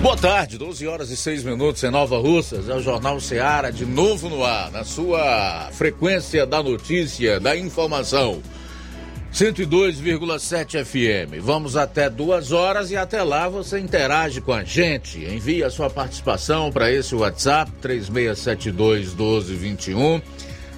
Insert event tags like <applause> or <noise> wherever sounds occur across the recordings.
Boa tarde, 12 horas e 6 minutos em Nova Russas, é o Jornal Seara de novo no ar, na sua frequência da notícia, da informação. 102,7 FM. Vamos até duas horas e até lá você interage com a gente. Envie a sua participação para esse WhatsApp 3672 1221.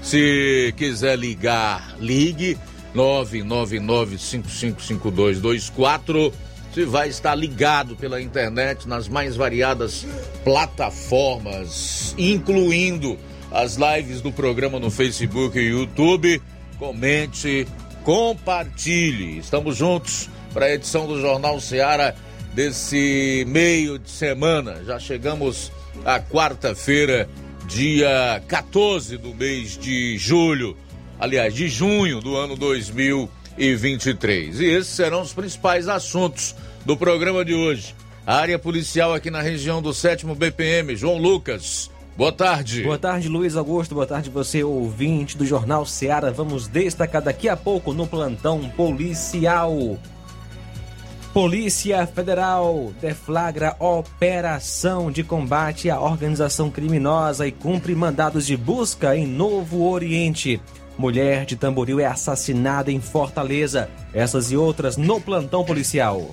Se quiser ligar, ligue 999 555224 você vai estar ligado pela internet nas mais variadas plataformas, incluindo as lives do programa no Facebook e YouTube. Comente, compartilhe. Estamos juntos para a edição do Jornal Seara desse meio de semana. Já chegamos à quarta-feira, dia 14 do mês de julho, aliás, de junho do ano 2020 e 23. E esses serão os principais assuntos do programa de hoje. A área policial aqui na região do 7 BPM, João Lucas. Boa tarde. Boa tarde, Luiz Augusto. Boa tarde, você ouvinte do Jornal Seara. Vamos destacar daqui a pouco no plantão policial. Polícia Federal deflagra operação de combate à organização criminosa e cumpre mandados de busca em Novo Oriente. Mulher de Tamboril é assassinada em Fortaleza. Essas e outras no plantão policial.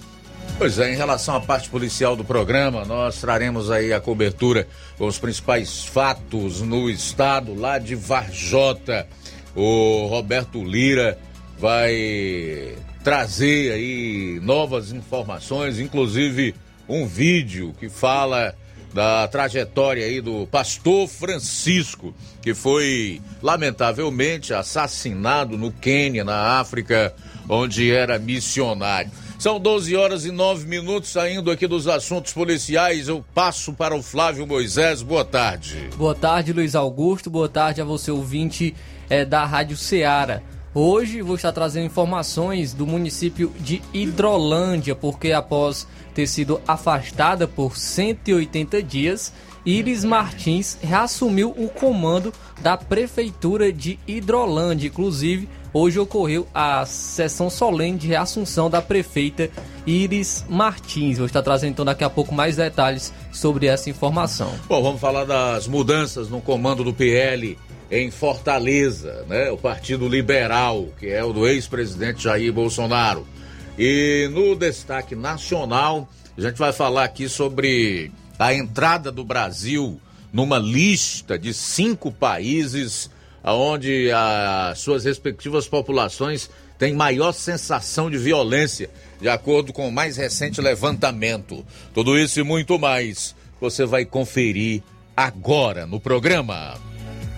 Pois é, em relação à parte policial do programa, nós traremos aí a cobertura com os principais fatos no estado, lá de Varjota. O Roberto Lira vai trazer aí novas informações, inclusive um vídeo que fala da trajetória aí do pastor Francisco, que foi lamentavelmente assassinado no Quênia, na África, onde era missionário. São 12 horas e 9 minutos saindo aqui dos assuntos policiais. Eu passo para o Flávio Moisés. Boa tarde. Boa tarde, Luiz Augusto. Boa tarde a você, ouvinte é, da Rádio Ceará. Hoje vou estar trazendo informações do município de Hidrolândia, porque após ter sido afastada por 180 dias, Iris Martins reassumiu o comando da prefeitura de Hidrolândia. Inclusive, hoje ocorreu a sessão solene de reassunção da prefeita Iris Martins. Vou estar trazendo então daqui a pouco mais detalhes sobre essa informação. Bom, vamos falar das mudanças no comando do PL em Fortaleza, né? O Partido Liberal, que é o do ex-presidente Jair Bolsonaro. E no destaque nacional, a gente vai falar aqui sobre a entrada do Brasil numa lista de cinco países onde as suas respectivas populações têm maior sensação de violência, de acordo com o mais recente levantamento. Tudo isso e muito mais você vai conferir agora no programa.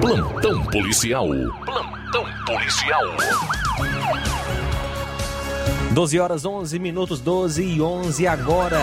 Plantão policial. Plantão policial. 12 horas 11 minutos, 12 e 11 agora.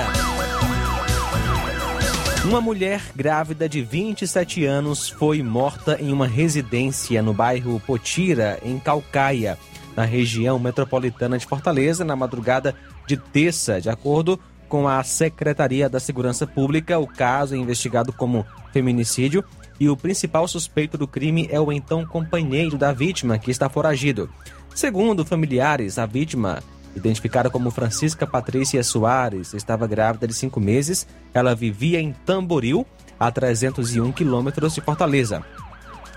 Uma mulher grávida de 27 anos foi morta em uma residência no bairro Potira, em Calcaia, na região metropolitana de Fortaleza, na madrugada de terça. De acordo com a Secretaria da Segurança Pública, o caso é investigado como feminicídio e o principal suspeito do crime é o então companheiro da vítima, que está foragido. Segundo familiares, a vítima, identificada como Francisca Patrícia Soares, estava grávida de cinco meses. Ela vivia em Tamboril, a 301 quilômetros de Fortaleza.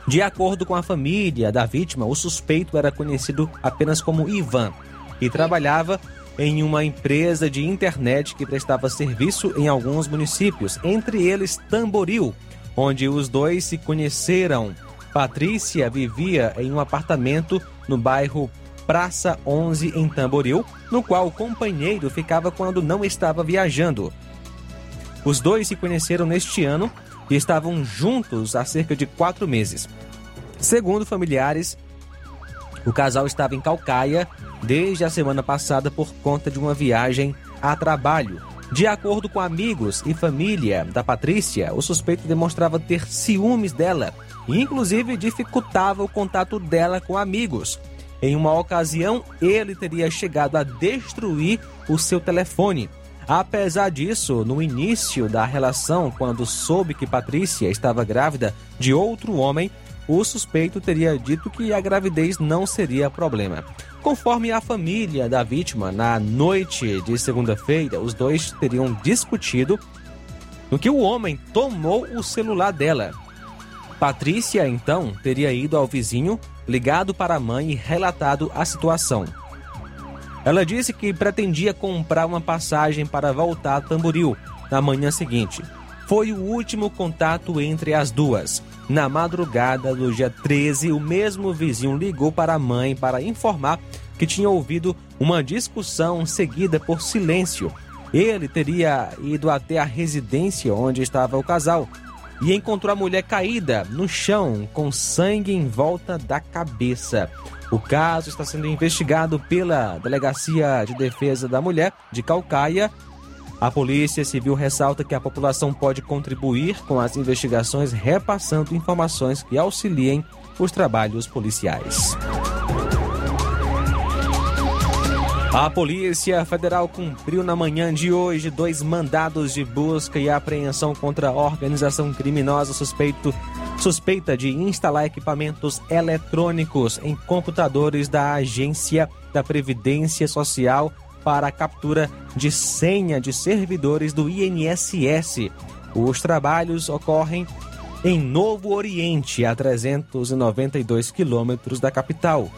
De acordo com a família da vítima, o suspeito era conhecido apenas como Ivan e trabalhava em uma empresa de internet que prestava serviço em alguns municípios, entre eles Tamboril, onde os dois se conheceram. Patrícia vivia em um apartamento no bairro Praça 11 em Tamboril, no qual o companheiro ficava quando não estava viajando. Os dois se conheceram neste ano e estavam juntos há cerca de quatro meses. Segundo familiares, o casal estava em Calcaia desde a semana passada por conta de uma viagem a trabalho. De acordo com amigos e família da Patrícia, o suspeito demonstrava ter ciúmes dela e, inclusive, dificultava o contato dela com amigos. Em uma ocasião, ele teria chegado a destruir o seu telefone. Apesar disso, no início da relação, quando soube que Patrícia estava grávida de outro homem, o suspeito teria dito que a gravidez não seria problema. Conforme a família da vítima, na noite de segunda-feira, os dois teriam discutido no que o homem tomou o celular dela. Patrícia, então, teria ido ao vizinho, ligado para a mãe e relatado a situação. Ela disse que pretendia comprar uma passagem para voltar a Tamboril na manhã seguinte. Foi o último contato entre as duas. Na madrugada do dia 13, o mesmo vizinho ligou para a mãe para informar que tinha ouvido uma discussão seguida por silêncio. Ele teria ido até a residência onde estava o casal e encontrou a mulher caída no chão com sangue em volta da cabeça. O caso está sendo investigado pela Delegacia de Defesa da Mulher de Calcaia. A Polícia Civil ressalta que a população pode contribuir com as investigações, repassando informações que auxiliem os trabalhos policiais. A Polícia Federal cumpriu na manhã de hoje dois mandados de busca e apreensão contra a organização criminosa suspeito, suspeita de instalar equipamentos eletrônicos em computadores da Agência da Previdência Social para a captura de senha de servidores do INSS. Os trabalhos ocorrem em Novo Oriente, a 392 quilômetros da capital.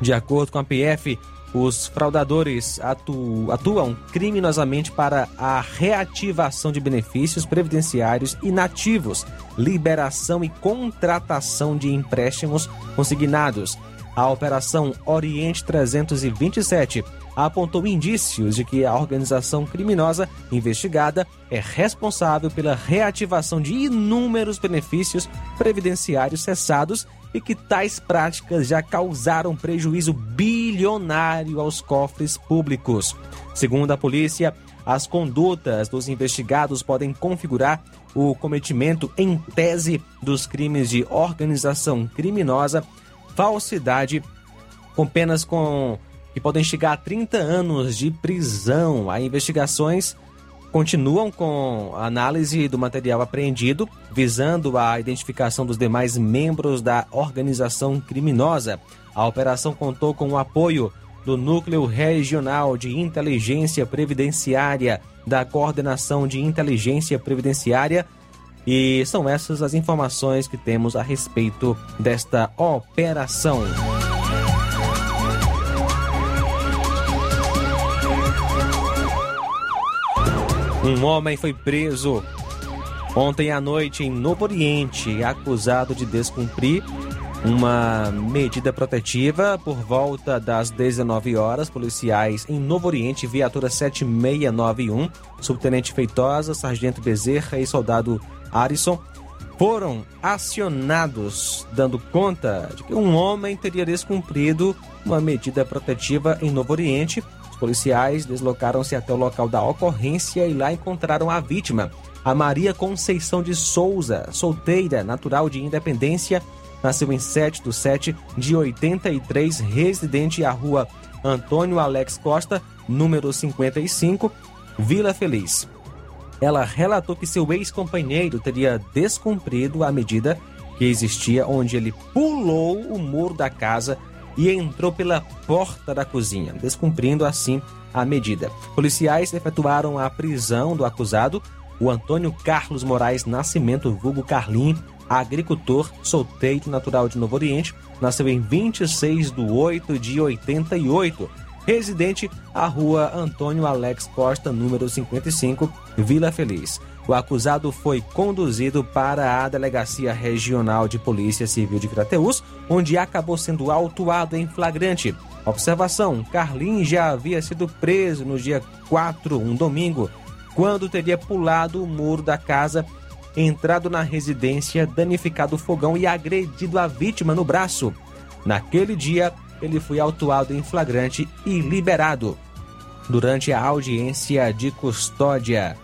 De acordo com a PF, os fraudadores atu atuam criminosamente para a reativação de benefícios previdenciários inativos, liberação e contratação de empréstimos consignados. A Operação Oriente 327 apontou indícios de que a organização criminosa investigada é responsável pela reativação de inúmeros benefícios previdenciários cessados e que tais práticas já causaram prejuízo bilionário aos cofres públicos. Segundo a polícia, as condutas dos investigados podem configurar o cometimento em tese dos crimes de organização criminosa, falsidade, com penas com que podem chegar a 30 anos de prisão. As investigações continuam com a análise do material apreendido, visando a identificação dos demais membros da organização criminosa. A operação contou com o apoio do Núcleo Regional de Inteligência Previdenciária, da Coordenação de Inteligência Previdenciária. E são essas as informações que temos a respeito desta operação. Um homem foi preso ontem à noite em Novo Oriente, acusado de descumprir uma medida protetiva por volta das 19 horas. Policiais em Novo Oriente, viatura 7691, subtenente Feitosa, sargento Bezerra e soldado Arison foram acionados, dando conta de que um homem teria descumprido uma medida protetiva em Novo Oriente os policiais deslocaram-se até o local da ocorrência e lá encontraram a vítima, a Maria Conceição de Souza, solteira, natural de Independência, nasceu em 7 de 7 de 83, residente à rua Antônio Alex Costa, número 55, Vila Feliz. Ela relatou que seu ex-companheiro teria descumprido a medida que existia, onde ele pulou o muro da casa e entrou pela porta da cozinha, descumprindo assim a medida. Policiais efetuaram a prisão do acusado, o Antônio Carlos Moraes Nascimento, vulgo Carlinho, agricultor, solteiro natural de Novo Oriente, nasceu em 26 de 8 de 88, residente à rua Antônio Alex Costa, número 55, Vila Feliz. O acusado foi conduzido para a Delegacia Regional de Polícia Civil de Crateús, onde acabou sendo autuado em flagrante. Observação: Carlin já havia sido preso no dia 4, um domingo, quando teria pulado o muro da casa, entrado na residência, danificado o fogão e agredido a vítima no braço. Naquele dia, ele foi autuado em flagrante e liberado. Durante a audiência de custódia.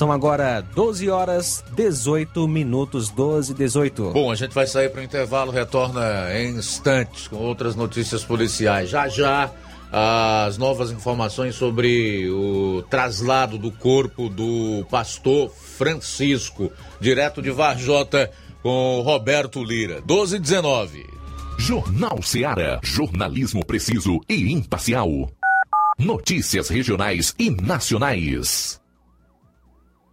São agora 12 horas 18 minutos, 12 e 18. Bom, a gente vai sair para o intervalo, retorna em instantes com outras notícias policiais. Já já as novas informações sobre o traslado do corpo do pastor Francisco, direto de Varjota, com Roberto Lira. 12 e 19. Jornal Seara. Jornalismo preciso e imparcial. Notícias regionais e nacionais.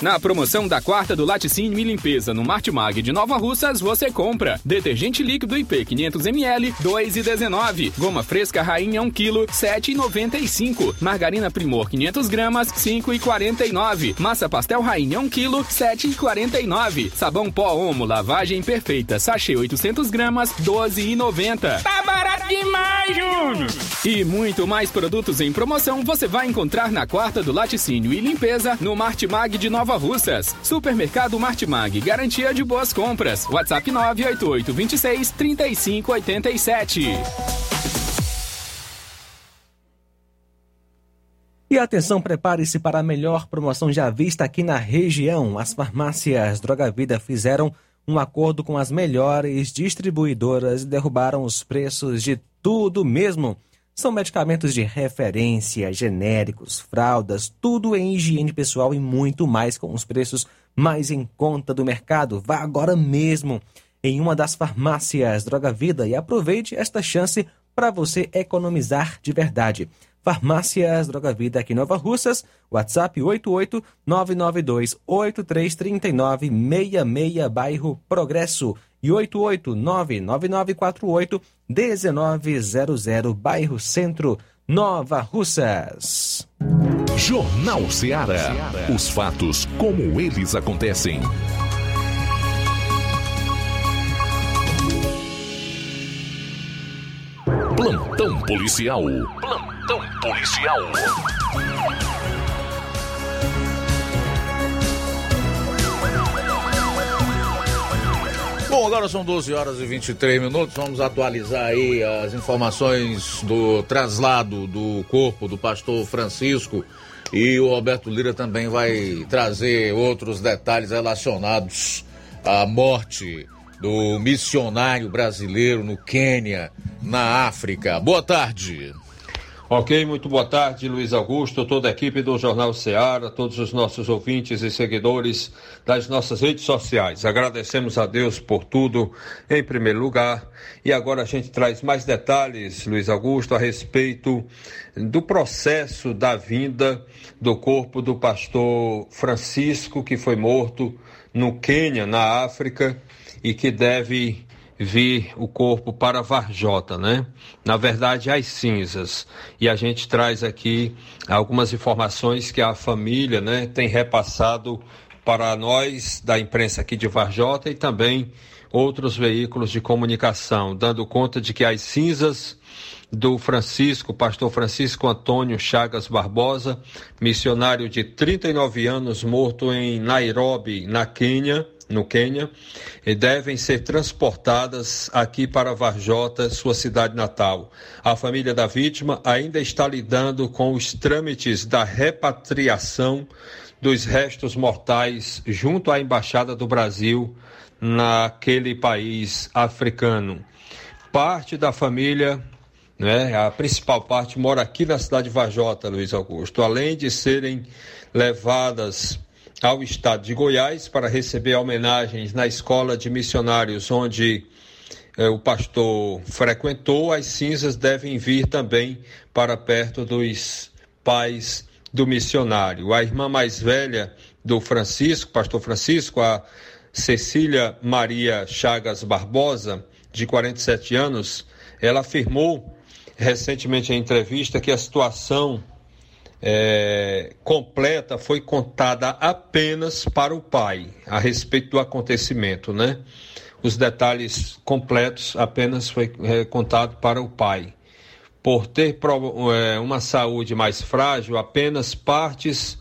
Na promoção da quarta do Laticínio e Limpeza no Martimag de Nova Russas, você compra detergente líquido IP 500ml, 2,19. Goma fresca rainha 1 kg, 7,95. Margarina Primor 500 gramas, 5,49. Massa pastel rainha 1 kg, 7,49. Sabão pó Omo lavagem perfeita, sachê 800 gramas, 12,90. Tá barato demais, Júnior! E muito mais produtos em promoção você vai encontrar na quarta do Laticínio e Limpeza no Martimag de Nova Russas. Supermercado Martimag, garantia de boas compras. WhatsApp 988 26 3587. E atenção, prepare-se para a melhor promoção já vista aqui na região. As farmácias Droga Vida fizeram um acordo com as melhores distribuidoras e derrubaram os preços de tudo mesmo. São medicamentos de referência, genéricos, fraldas, tudo em higiene pessoal e muito mais com os preços mais em conta do mercado. Vá agora mesmo em uma das farmácias Droga Vida e aproveite esta chance para você economizar de verdade. Farmácias Droga Vida aqui em Nova Russas, WhatsApp 88 992 833966, bairro Progresso e 8899948 1900, bairro Centro, Nova Russas. Jornal Ceará. Os fatos como eles acontecem. Plantão policial. Plantão policial. Bom, agora são 12 horas e 23 minutos. Vamos atualizar aí as informações do traslado do corpo do pastor Francisco. E o Roberto Lira também vai trazer outros detalhes relacionados à morte do missionário brasileiro no Quênia, na África. Boa tarde. Ok, muito boa tarde, Luiz Augusto, toda a equipe do Jornal Ceará, todos os nossos ouvintes e seguidores das nossas redes sociais. Agradecemos a Deus por tudo, em primeiro lugar. E agora a gente traz mais detalhes, Luiz Augusto, a respeito do processo da vinda do corpo do pastor Francisco, que foi morto no Quênia, na África, e que deve vir o corpo para Varjota, né? Na verdade, as cinzas. E a gente traz aqui algumas informações que a família, né, tem repassado para nós da imprensa aqui de Varjota e também outros veículos de comunicação, dando conta de que as cinzas do Francisco, pastor Francisco Antônio Chagas Barbosa, missionário de 39 anos, morto em Nairobi, na Quênia, no Quênia, e devem ser transportadas aqui para Varjota, sua cidade natal. A família da vítima ainda está lidando com os trâmites da repatriação dos restos mortais junto à embaixada do Brasil naquele país africano. Parte da família né? A principal parte mora aqui na cidade de Varjota, Luiz Augusto. Além de serem levadas ao estado de Goiás para receber homenagens na escola de missionários onde eh, o pastor frequentou, as cinzas devem vir também para perto dos pais do missionário. A irmã mais velha do Francisco, pastor Francisco, a Cecília Maria Chagas Barbosa, de 47 anos, ela afirmou recentemente em entrevista que a situação é, completa foi contada apenas para o pai a respeito do acontecimento, né? Os detalhes completos apenas foi é, contado para o pai. Por ter é, uma saúde mais frágil, apenas partes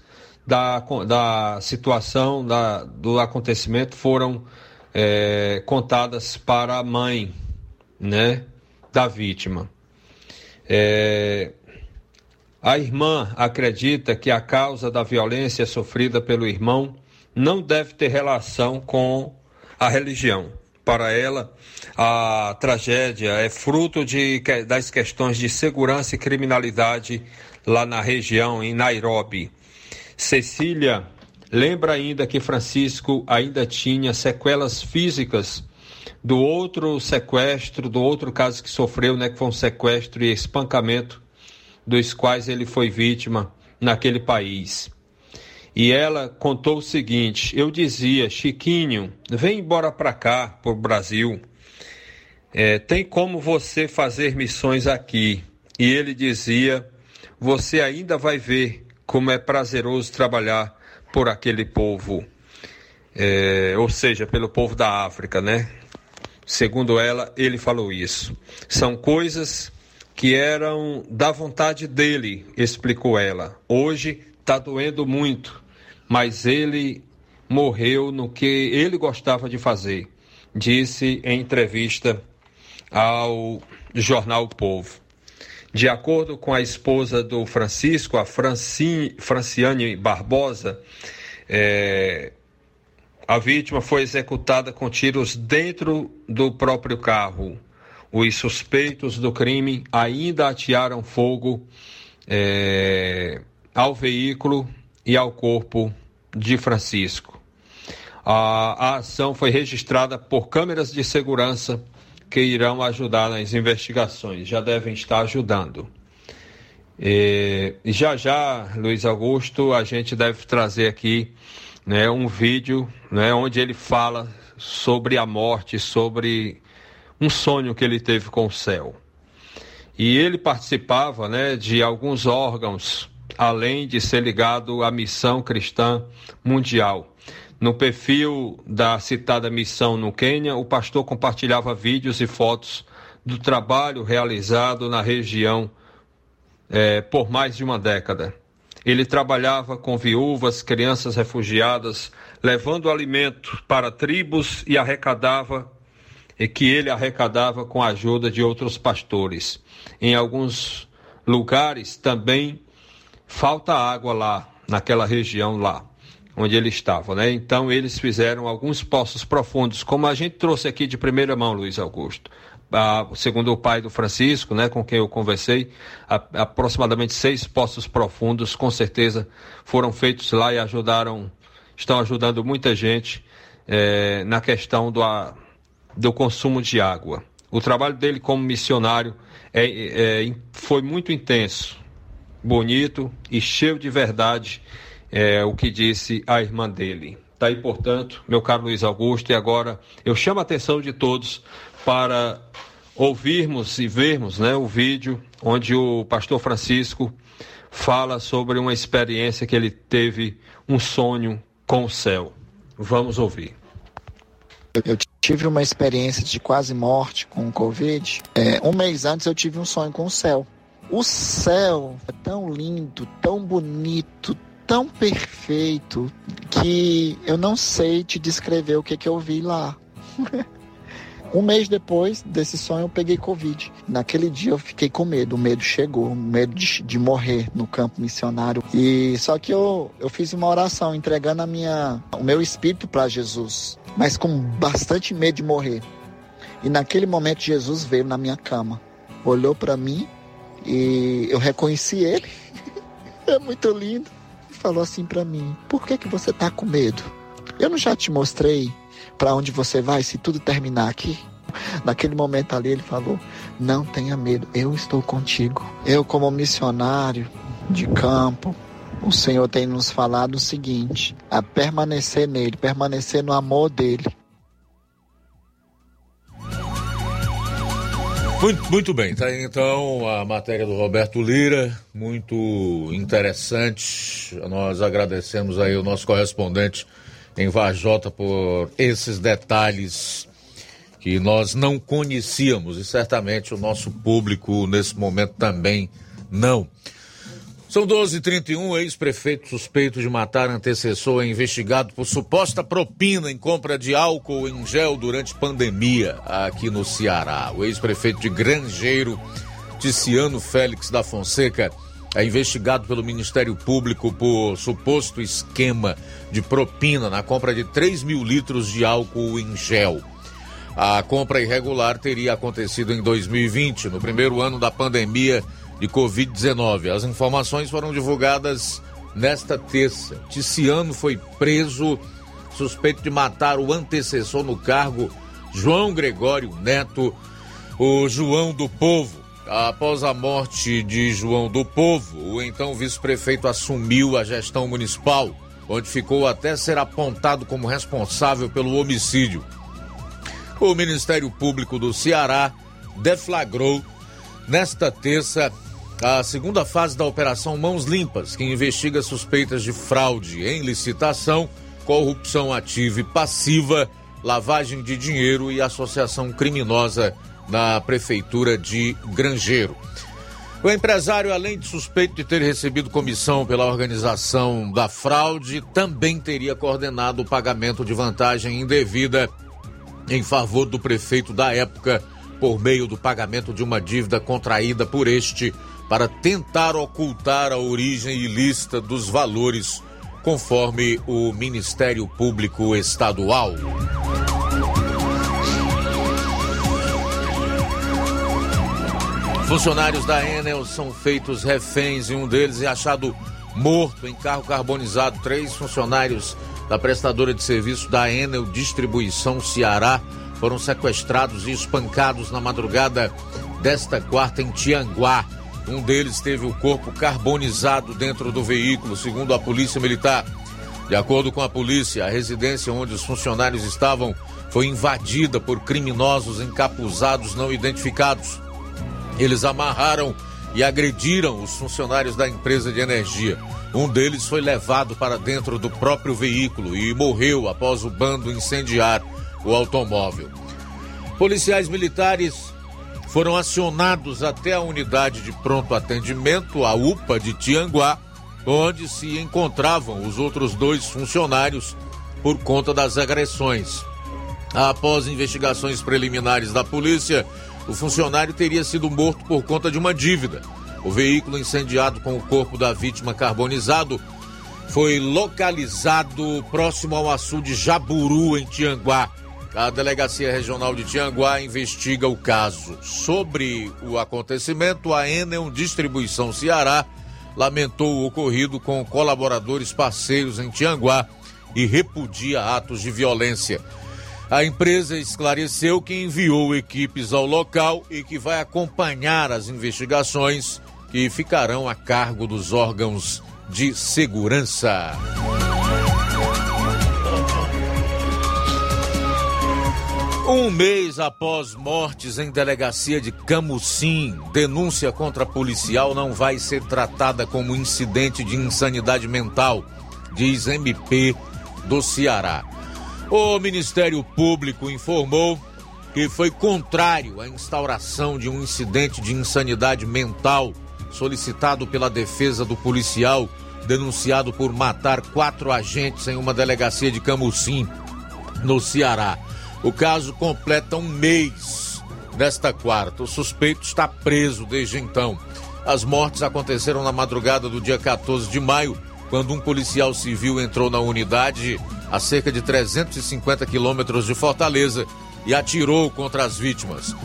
da, da situação da, do acontecimento foram é, contadas para a mãe, né, da vítima. É, a irmã acredita que a causa da violência sofrida pelo irmão não deve ter relação com a religião. Para ela, a tragédia é fruto de, das questões de segurança e criminalidade lá na região, em Nairobi. Cecília lembra ainda que Francisco ainda tinha sequelas físicas do outro sequestro, do outro caso que sofreu, né, que foi um sequestro e espancamento dos quais ele foi vítima naquele país. E ela contou o seguinte: eu dizia, Chiquinho, vem embora para cá, para o Brasil. É, tem como você fazer missões aqui? E ele dizia: você ainda vai ver como é prazeroso trabalhar por aquele povo, é, ou seja, pelo povo da África, né? Segundo ela, ele falou isso. São coisas que eram da vontade dele, explicou ela. Hoje está doendo muito, mas ele morreu no que ele gostava de fazer, disse em entrevista ao jornal o Povo. De acordo com a esposa do Francisco, a Franciane Barbosa, é, a vítima foi executada com tiros dentro do próprio carro. Os suspeitos do crime ainda atearam fogo é, ao veículo e ao corpo de Francisco. A, a ação foi registrada por câmeras de segurança que irão ajudar nas investigações, já devem estar ajudando. E já já, Luiz Augusto, a gente deve trazer aqui né, um vídeo né, onde ele fala sobre a morte, sobre um sonho que ele teve com o céu. E ele participava né, de alguns órgãos, além de ser ligado à missão cristã mundial. No perfil da citada missão no Quênia, o pastor compartilhava vídeos e fotos do trabalho realizado na região é, por mais de uma década. Ele trabalhava com viúvas, crianças refugiadas, levando alimento para tribos e arrecadava que ele arrecadava com a ajuda de outros pastores. Em alguns lugares também falta água lá, naquela região lá onde ele estava, né? Então eles fizeram alguns poços profundos, como a gente trouxe aqui de primeira mão, Luiz Augusto. Ah, segundo o pai do Francisco, né, com quem eu conversei, a, aproximadamente seis poços profundos, com certeza, foram feitos lá e ajudaram, estão ajudando muita gente eh, na questão do, a, do consumo de água. O trabalho dele como missionário é, é, foi muito intenso, bonito e cheio de verdade é, o que disse a irmã dele. Está aí, portanto, meu caro Luiz Augusto, e agora eu chamo a atenção de todos para ouvirmos e vermos né, o vídeo onde o pastor Francisco fala sobre uma experiência que ele teve, um sonho com o céu. Vamos ouvir. Eu tive uma experiência de quase morte com o Covid. É, um mês antes eu tive um sonho com o céu. O céu é tão lindo, tão bonito, tão perfeito que eu não sei te descrever o que, que eu vi lá. <laughs> um mês depois desse sonho eu peguei Covid. Naquele dia eu fiquei com medo, o medo chegou, o medo de, de morrer no campo missionário. E só que eu, eu fiz uma oração entregando a minha, o meu espírito para Jesus, mas com bastante medo de morrer. E naquele momento Jesus veio na minha cama, olhou para mim e eu reconheci ele. <laughs> é muito lindo falou assim para mim: Por que que você tá com medo? Eu não já te mostrei para onde você vai se tudo terminar aqui? Naquele momento ali ele falou: Não tenha medo, eu estou contigo. Eu, como missionário de campo, o Senhor tem nos falado o seguinte: a permanecer nele, permanecer no amor dele. Muito, muito bem, tá aí então a matéria do Roberto Lira, muito interessante. Nós agradecemos aí o nosso correspondente em Vajota por esses detalhes que nós não conhecíamos e certamente o nosso público nesse momento também não. São 12h31, ex-prefeito suspeito de matar antecessor é investigado por suposta propina em compra de álcool em gel durante pandemia aqui no Ceará. O ex-prefeito de Grangeiro, Ticiano Félix da Fonseca, é investigado pelo Ministério Público por suposto esquema de propina na compra de 3 mil litros de álcool em gel. A compra irregular teria acontecido em 2020, no primeiro ano da pandemia de Covid-19. As informações foram divulgadas nesta terça. Ticiano foi preso suspeito de matar o antecessor no cargo, João Gregório Neto, o João do Povo. Após a morte de João do Povo, o então vice-prefeito assumiu a gestão municipal. onde ficou até ser apontado como responsável pelo homicídio. O Ministério Público do Ceará deflagrou nesta terça a segunda fase da Operação Mãos Limpas, que investiga suspeitas de fraude em licitação, corrupção ativa e passiva, lavagem de dinheiro e associação criminosa na Prefeitura de Grangeiro. O empresário, além de suspeito de ter recebido comissão pela organização da fraude, também teria coordenado o pagamento de vantagem indevida em favor do prefeito da época, por meio do pagamento de uma dívida contraída por este, para tentar ocultar a origem ilícita dos valores, conforme o Ministério Público Estadual. Funcionários da Enel são feitos reféns e um deles é achado morto em carro carbonizado. Três funcionários da prestadora de serviço da Enel Distribuição Ceará foram sequestrados e espancados na madrugada desta quarta em Tianguá. Um deles teve o corpo carbonizado dentro do veículo, segundo a Polícia Militar. De acordo com a polícia, a residência onde os funcionários estavam foi invadida por criminosos encapuzados não identificados. Eles amarraram e agrediram os funcionários da empresa de energia. Um deles foi levado para dentro do próprio veículo e morreu após o bando incendiar o automóvel. Policiais militares foram acionados até a unidade de pronto atendimento, a UPA de Tianguá, onde se encontravam os outros dois funcionários por conta das agressões. Após investigações preliminares da polícia, o funcionário teria sido morto por conta de uma dívida. O veículo incendiado com o corpo da vítima carbonizado foi localizado próximo ao açude Jaburu, em Tianguá. A Delegacia Regional de Tianguá investiga o caso. Sobre o acontecimento, a Enel Distribuição Ceará lamentou o ocorrido com colaboradores parceiros em Tianguá e repudia atos de violência. A empresa esclareceu que enviou equipes ao local e que vai acompanhar as investigações que ficarão a cargo dos órgãos de segurança. Um mês após mortes em delegacia de Camusim, denúncia contra policial não vai ser tratada como incidente de insanidade mental, diz MP do Ceará. O Ministério Público informou que foi contrário à instauração de um incidente de insanidade mental solicitado pela defesa do policial denunciado por matar quatro agentes em uma delegacia de Camusim, no Ceará. O caso completa um mês nesta quarta. O suspeito está preso desde então. As mortes aconteceram na madrugada do dia 14 de maio, quando um policial civil entrou na unidade a cerca de 350 quilômetros de Fortaleza e atirou contra as vítimas.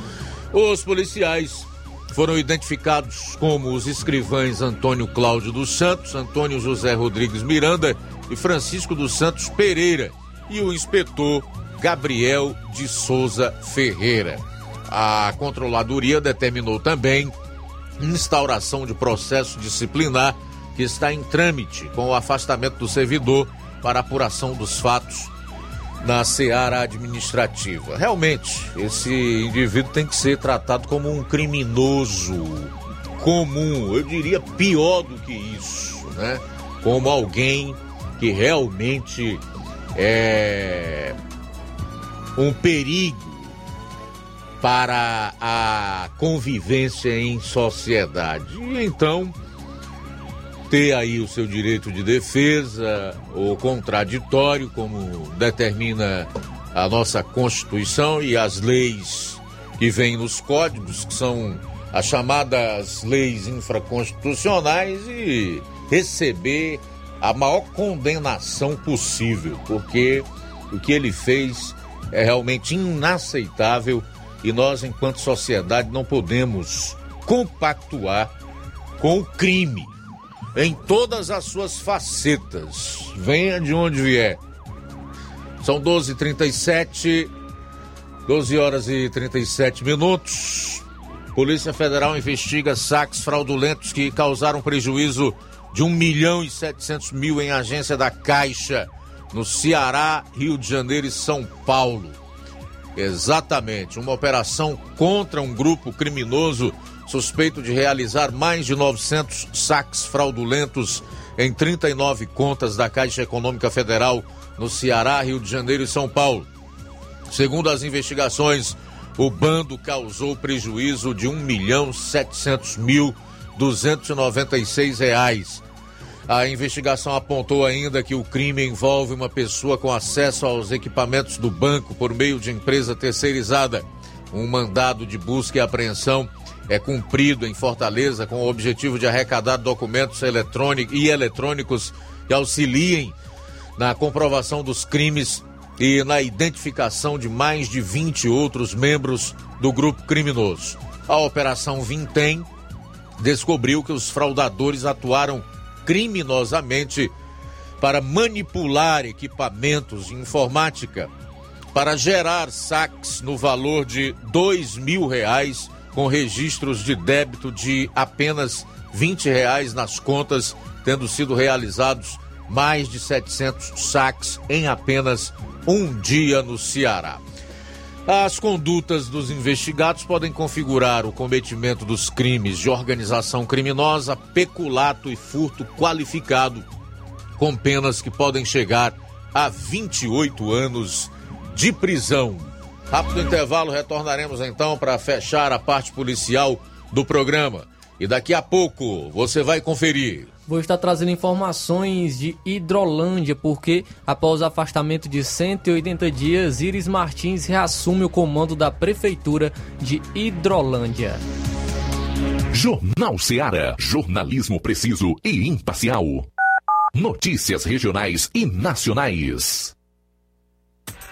Os policiais foram identificados como os escrivães Antônio Cláudio dos Santos, Antônio José Rodrigues Miranda e Francisco dos Santos Pereira e o inspetor Gabriel de Souza Ferreira. A controladoria determinou também instauração de processo disciplinar que está em trâmite com o afastamento do servidor para apuração dos fatos na seara administrativa. Realmente, esse indivíduo tem que ser tratado como um criminoso comum, eu diria pior do que isso, né? Como alguém que realmente é um perigo para a convivência em sociedade. E então, ter aí o seu direito de defesa ou contraditório, como determina a nossa Constituição e as leis que vêm nos códigos, que são as chamadas leis infraconstitucionais, e receber a maior condenação possível, porque o que ele fez é realmente inaceitável e nós, enquanto sociedade, não podemos compactuar com o crime em todas as suas facetas. Venha de onde vier. São 12h37, 12 horas e 37 minutos. Polícia Federal investiga saques fraudulentos que causaram prejuízo de 1 milhão e 700 mil em agência da Caixa, no Ceará, Rio de Janeiro e São Paulo. Exatamente, uma operação contra um grupo criminoso suspeito de realizar mais de 900 saques fraudulentos em 39 contas da Caixa Econômica Federal no Ceará, Rio de Janeiro e São Paulo. Segundo as investigações, o bando causou prejuízo de 1 milhão 700 mil 296 reais. A investigação apontou ainda que o crime envolve uma pessoa com acesso aos equipamentos do banco por meio de empresa terceirizada. Um mandado de busca e apreensão é cumprido em Fortaleza com o objetivo de arrecadar documentos eletrônicos e eletrônicos que auxiliem na comprovação dos crimes e na identificação de mais de 20 outros membros do grupo criminoso. A Operação Vintém descobriu que os fraudadores atuaram criminosamente para manipular equipamentos de informática para gerar saques no valor de dois mil reais com registros de débito de apenas 20 reais nas contas, tendo sido realizados mais de 700 saques em apenas um dia no Ceará. As condutas dos investigados podem configurar o cometimento dos crimes de organização criminosa, peculato e furto qualificado, com penas que podem chegar a 28 anos de prisão. Rápido intervalo, retornaremos então para fechar a parte policial do programa. E daqui a pouco você vai conferir. Vou estar trazendo informações de Hidrolândia, porque após o afastamento de 180 dias, Iris Martins reassume o comando da Prefeitura de Hidrolândia. Jornal Seara. Jornalismo preciso e imparcial. Notícias regionais e nacionais.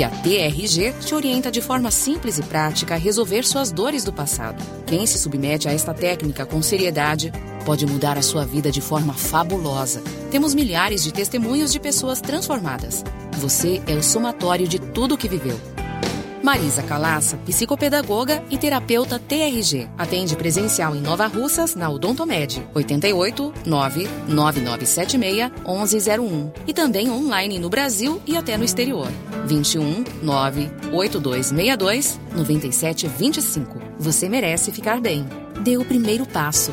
E a TRG te orienta de forma simples e prática a resolver suas dores do passado. Quem se submete a esta técnica com seriedade pode mudar a sua vida de forma fabulosa. Temos milhares de testemunhos de pessoas transformadas. Você é o somatório de tudo o que viveu. Marisa Calaça, psicopedagoga e terapeuta TRG. Atende presencial em Nova Russas, na Odontomed, 88 99976 1101. E também online no Brasil e até no exterior, 21 98262 9725. Você merece ficar bem. Dê o primeiro passo.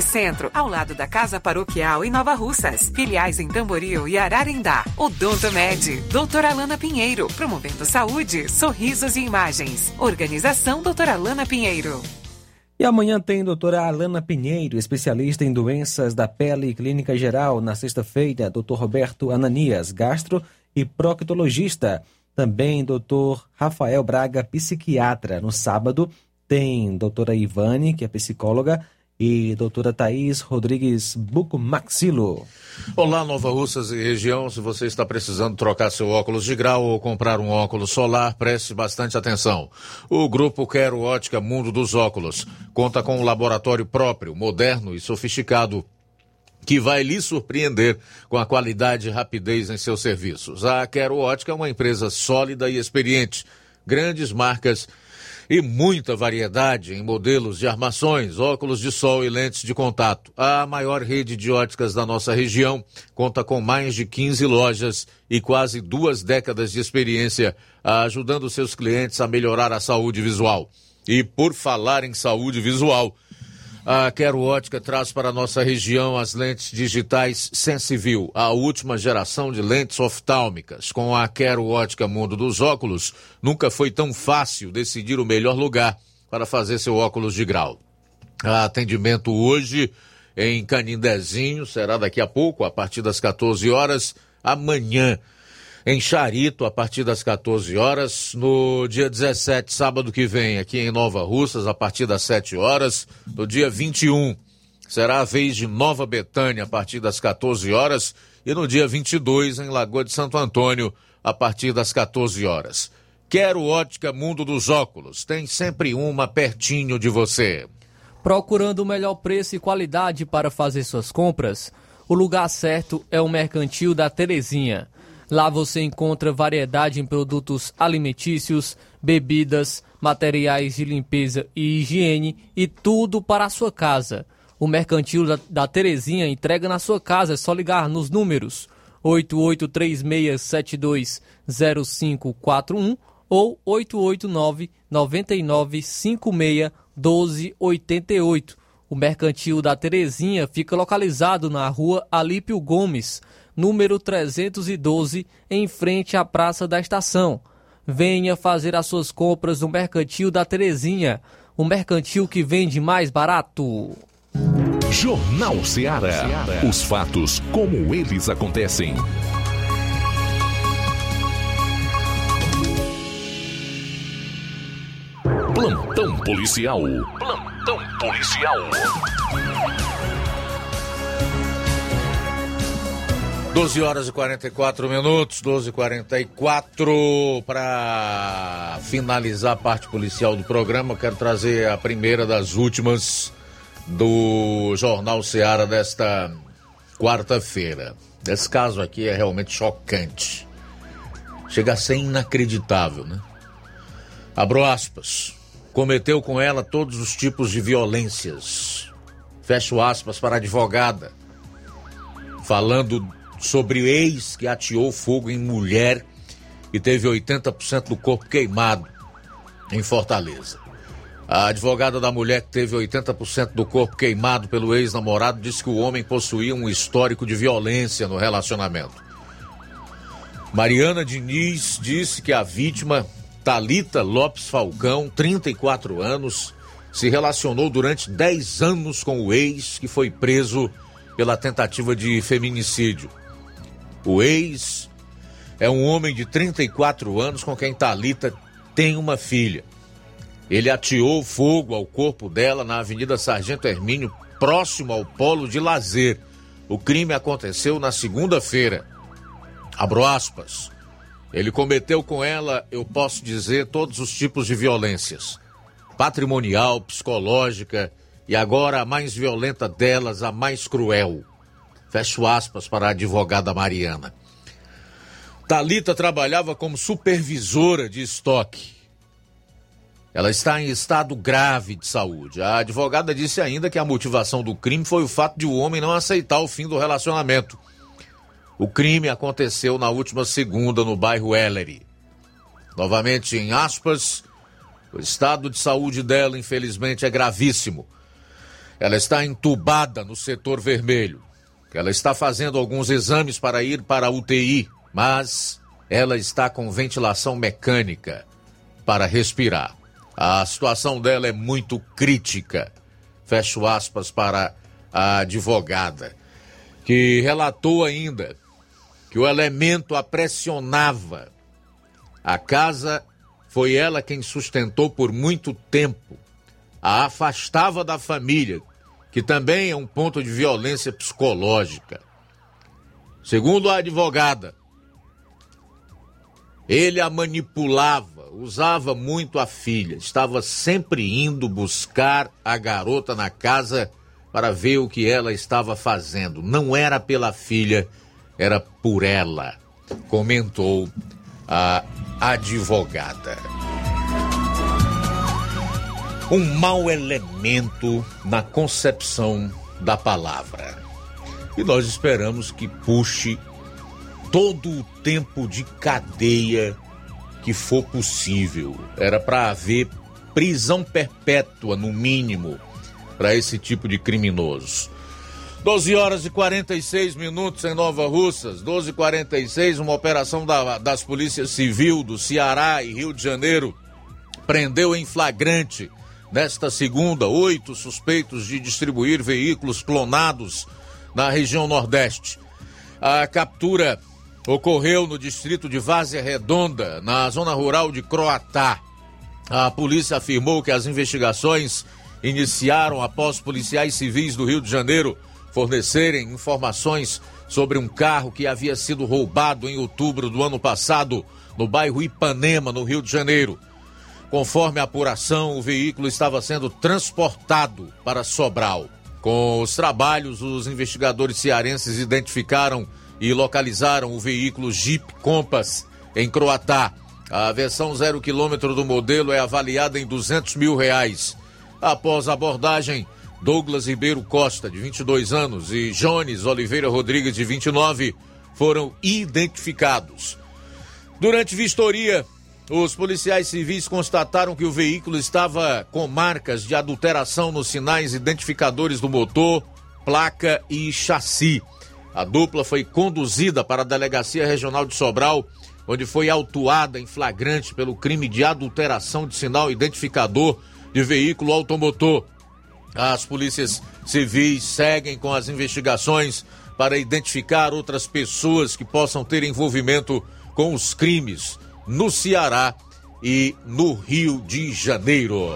Centro, ao lado da Casa Paroquial em Nova Russas. Filiais em Tamboril e Ararindá. Odonto Med, doutora Alana Pinheiro, promovendo saúde, sorrisos e imagens. Organização doutora Alana Pinheiro. E amanhã tem doutora Alana Pinheiro, especialista em doenças da pele e clínica geral. Na sexta-feira, doutor Roberto Ananias, gastro e proctologista. Também doutor Rafael Braga, psiquiatra. No sábado, tem doutora Ivane, que é psicóloga, e doutora Thaís Rodrigues Bucomaxilo. Olá, Nova Russas e região. Se você está precisando trocar seu óculos de grau ou comprar um óculos solar, preste bastante atenção. O grupo Quero Ótica Mundo dos Óculos conta com um laboratório próprio, moderno e sofisticado que vai lhe surpreender com a qualidade e rapidez em seus serviços. A Quero Ótica é uma empresa sólida e experiente. Grandes marcas e muita variedade em modelos de armações, óculos de sol e lentes de contato. A maior rede de óticas da nossa região conta com mais de 15 lojas e quase duas décadas de experiência, ajudando seus clientes a melhorar a saúde visual. E por falar em saúde visual, A Quero Ótica traz para a nossa região as lentes digitais Sensiview, a última geração de lentes oftálmicas. Com a Quero Ótica Mundo dos Óculos, nunca foi tão fácil decidir o melhor lugar para fazer seu óculos de grau. Atendimento hoje em Canindezinho, será daqui a pouco, a partir das 14 horas. Amanhã, em Charito, a partir das 14 horas. No dia 17, sábado que vem, aqui em Nova Russas, a partir das 7 horas. No dia 21, será a vez de Nova Betânia, a partir das 14 horas. E no dia 22, em Lagoa de Santo Antônio, a partir das 14 horas. Quero ótica Mundo dos Óculos. Tem sempre uma pertinho de você. Procurando o melhor preço e qualidade para fazer suas compras? O lugar certo é o Mercantil da Terezinha. Lá você encontra variedade em produtos alimentícios, bebidas, materiais de limpeza e higiene e tudo para a sua casa. O Mercantil da, da Terezinha entrega na sua casa, é só ligar nos números 8836720541 ou 889 9956 1288. O Mercantil da Terezinha fica localizado na rua Alípio Gomes, número 312, em frente à Praça da Estação. Venha fazer as suas compras no Mercantil da Terezinha, o mercantil que vende mais barato. Jornal Ceará. Os fatos como eles acontecem. Plantão policial. Plantão policial. 12 horas e 44 minutos, 12 e 44 para finalizar a parte policial do programa, quero trazer a primeira das últimas do Jornal Seara desta quarta-feira. Esse caso aqui é realmente chocante. Chega a ser inacreditável, né? Abro aspas. Cometeu com ela todos os tipos de violências. Fecho aspas para a advogada. Falando sobre o ex que ateou fogo em mulher e teve 80% do corpo queimado em Fortaleza. A advogada da mulher que teve 80% do corpo queimado pelo ex-namorado disse que o homem possuía um histórico de violência no relacionamento. Mariana Diniz disse que a vítima, Talita Lopes Falcão, 34 anos, se relacionou durante 10 anos com o ex que foi preso pela tentativa de feminicídio. O ex é um homem de 34 anos com quem Talita tem uma filha. Ele ateou fogo ao corpo dela na Avenida Sargento Hermínio, próximo ao polo de lazer. O crime aconteceu na segunda-feira. Abro aspas. Ele cometeu com ela, eu posso dizer, todos os tipos de violências: patrimonial, psicológica e agora a mais violenta delas, a mais cruel. Fecho aspas para a advogada Mariana. Talita trabalhava como supervisora de estoque. Ela está em estado grave de saúde. A advogada disse ainda que a motivação do crime foi o fato de o homem não aceitar o fim do relacionamento. O crime aconteceu na última segunda no bairro Ellery. Novamente, em aspas, o estado de saúde dela, infelizmente, é gravíssimo. Ela está entubada no setor vermelho. Ela está fazendo alguns exames para ir para a UTI, mas ela está com ventilação mecânica para respirar. A situação dela é muito crítica. Fecho aspas para a advogada, que relatou ainda que o elemento a pressionava. A casa foi ela quem sustentou por muito tempo, a afastava da família, que também é um ponto de violência psicológica. Segundo a advogada, ele a manipulava, usava muito a filha, estava sempre indo buscar a garota na casa para ver o que ela estava fazendo. Não era pela filha, era por ela, comentou a advogada um mau elemento na concepção da palavra. E nós esperamos que puxe todo o tempo de cadeia que for possível. Era para haver prisão perpétua, no mínimo, para esse tipo de criminoso. 12 horas e 46 minutos em Nova Russas, 12 e 46 uma operação da, das polícias civil do Ceará e Rio de Janeiro prendeu em flagrante nesta segunda oito suspeitos de distribuir veículos clonados na região Nordeste. A captura ocorreu no distrito de Várzea Redonda, na zona rural de Croatá. A polícia afirmou que as investigações iniciaram após policiais civis do Rio de Janeiro fornecerem informações sobre um carro que havia sido roubado em outubro do ano passado no bairro Ipanema, no Rio de Janeiro. Conforme a apuração, o veículo estava sendo transportado para Sobral. Com os trabalhos, os investigadores cearenses identificaram e localizaram o veículo Jeep Compass em Croatá. A versão zero quilômetro do modelo é avaliada em 200 mil reais. Após a abordagem, Douglas Ribeiro Costa, de 22 anos, e Jones Oliveira Rodrigues, de 29, foram identificados. Durante vistoria, os policiais civis constataram que o veículo estava com marcas de adulteração nos sinais identificadores do motor, placa e chassi. A dupla foi conduzida para a Delegacia Regional de Sobral, onde foi autuada em flagrante pelo crime de adulteração de sinal identificador de veículo automotor. As polícias civis seguem com as investigações para identificar outras pessoas que possam ter envolvimento com os crimes no Ceará e no Rio de Janeiro.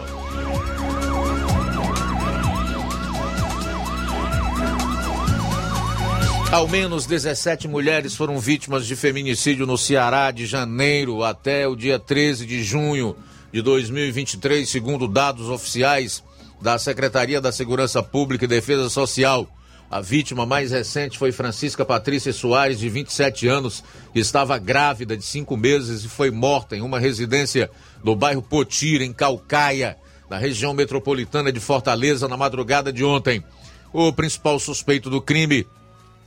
Ao menos 17 mulheres foram vítimas de feminicídio no Ceará de janeiro até o dia 13 de junho de 2023, segundo dados oficiais da Secretaria da Segurança Pública e Defesa Social. A vítima mais recente foi Francisca Patrícia Soares, de 27 anos, que estava grávida de cinco meses e foi morta em uma residência no bairro Potira, em Calcaia, na região metropolitana de Fortaleza, na madrugada de ontem. O principal suspeito do crime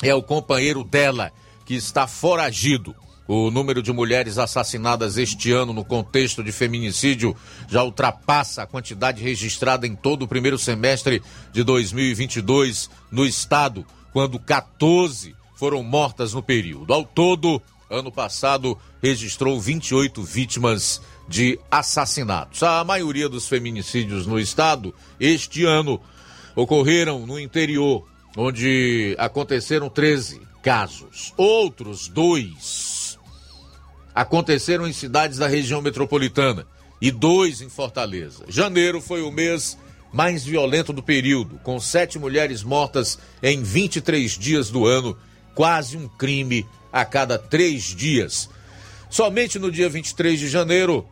é o companheiro dela, que está foragido. O número de mulheres assassinadas este ano no contexto de feminicídio já ultrapassa a quantidade registrada em todo o primeiro semestre de 2022 no estado, quando 14 foram mortas no período. Ao todo, ano passado registrou 28 vítimas de assassinatos. A maioria dos feminicídios no estado este ano ocorreram no interior, onde aconteceram 13 casos. Outros dois aconteceram em cidades da região metropolitana e dois em Fortaleza. Janeiro foi o mês mais violento do período, com sete mulheres mortas em 23 dias do ano, quase um crime a cada três dias. Somente no dia 23 de janeiro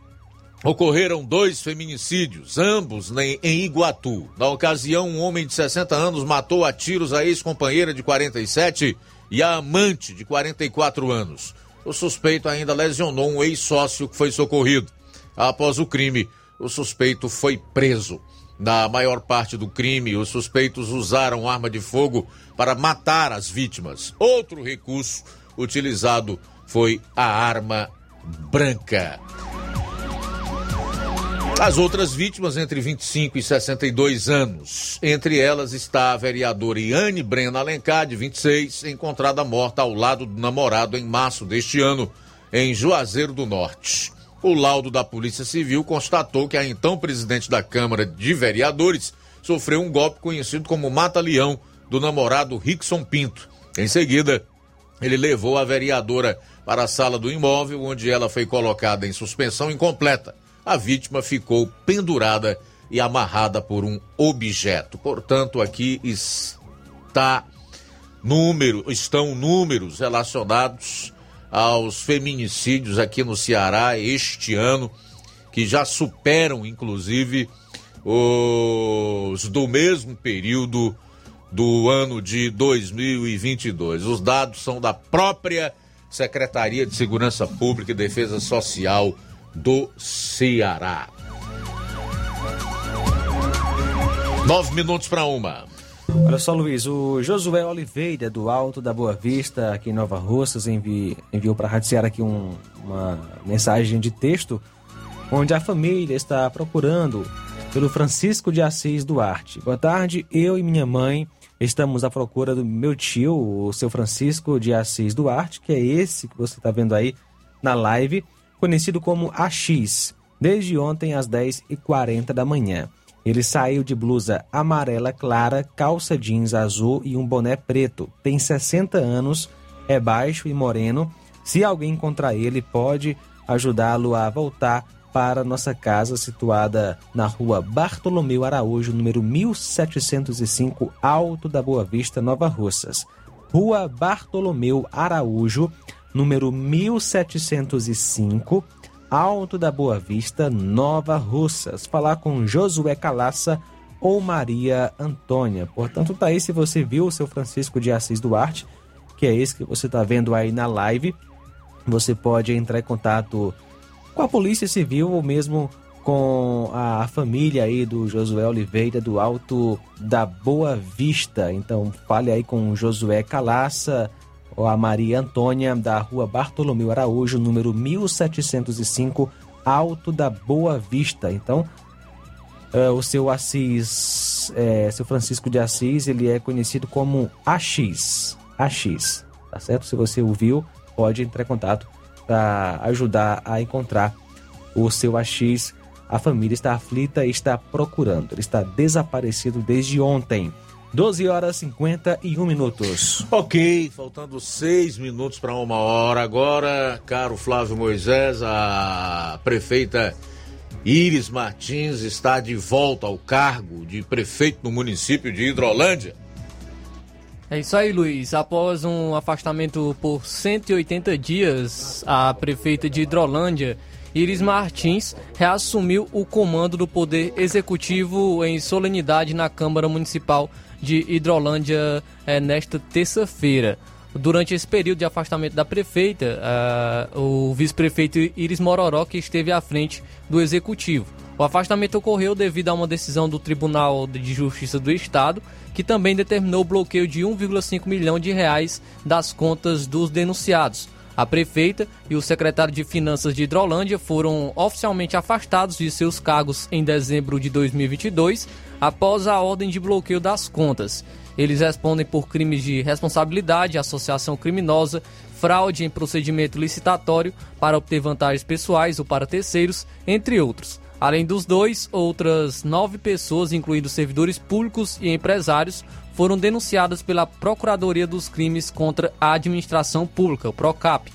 ocorreram dois feminicídios, ambos em Iguatu. Na ocasião, um homem de 60 anos matou a tiros a ex-companheira de 47 e a amante de 44 anos o suspeito ainda lesionou um ex-sócio que foi socorrido. Após o crime, o suspeito foi preso. Na maior parte do crime, os suspeitos usaram arma de fogo para matar as vítimas. Outro recurso utilizado foi a arma branca. As outras vítimas, entre 25 e 62 anos. Entre elas está a vereadora Iane Brena Alencar, de 26, encontrada morta ao lado do namorado em março deste ano, em Juazeiro do Norte. O laudo da Polícia Civil constatou que a então presidente da Câmara de Vereadores sofreu um golpe conhecido como Mata-Leão do namorado Rickson Pinto. Em seguida, ele levou a vereadora para a sala do imóvel, onde ela foi colocada em suspensão incompleta a vítima ficou pendurada e amarrada por um objeto. Portanto, aqui está número, estão números relacionados aos feminicídios aqui no Ceará este ano, que já superam, inclusive, os do mesmo período do ano de 2022. Os dados são da própria Secretaria de Segurança Pública e Defesa Social do Ceará. Nove minutos para uma. Olha só, Luiz, o Josué Oliveira, do Alto da Boa Vista, aqui em Nova Russas, envi, enviou para a Rádio Ceará aqui um, uma mensagem de texto onde a família está procurando pelo Francisco de Assis Duarte. Boa tarde, eu e minha mãe estamos à procura do meu tio, o seu Francisco de Assis Duarte, que é esse que você está vendo aí na live, conhecido como AX, desde ontem às 10h40 da manhã. Ele saiu de blusa amarela clara, calça jeans azul e um boné preto. Tem 60 anos, é baixo e moreno. Se alguém encontrar ele, pode ajudá-lo a voltar para nossa casa situada na rua Bartolomeu Araújo, número 1705, Alto da Boa Vista, Nova Russas. Rua Bartolomeu Araújo, número 1705, Alto da Boa Vista, Nova Russas. Falar com Josué Calaça ou Maria Antônia. Portanto, tá aí se você viu o seu Francisco de Assis Duarte, que é esse que você está vendo aí na live, você pode entrar em contato com a Polícia Civil ou mesmo com a família aí do Josué Oliveira do Alto da Boa Vista. Então fale aí com o Josué Calaça a Maria Antônia da Rua Bartolomeu Araújo, número 1705, Alto da Boa Vista. Então uh, o seu Assis, é, seu Francisco de Assis, ele é conhecido como AX. AX, tá certo? Se você ouviu, pode entrar em contato para ajudar a encontrar o seu AX. A família está aflita e está procurando. Ele está desaparecido desde ontem. 12 horas e 51 minutos. Ok, faltando seis minutos para uma hora agora, caro Flávio Moisés, a prefeita Iris Martins está de volta ao cargo de prefeito no município de Hidrolândia. É isso aí, Luiz. Após um afastamento por 180 dias, a prefeita de Hidrolândia, Iris Martins, reassumiu o comando do Poder Executivo em solenidade na Câmara Municipal de Hidrolândia é, nesta terça-feira. Durante esse período de afastamento da prefeita, uh, o vice-prefeito Iris Mororó que esteve à frente do Executivo. O afastamento ocorreu devido a uma decisão do Tribunal de Justiça do Estado, que também determinou o bloqueio de 1,5 milhão de reais das contas dos denunciados. A prefeita e o secretário de Finanças de Hidrolândia foram oficialmente afastados de seus cargos em dezembro de 2022, após a ordem de bloqueio das contas. Eles respondem por crimes de responsabilidade, associação criminosa, fraude em procedimento licitatório para obter vantagens pessoais ou para terceiros, entre outros. Além dos dois, outras nove pessoas, incluindo servidores públicos e empresários, foram denunciadas pela Procuradoria dos Crimes contra a Administração Pública, o PROCAP.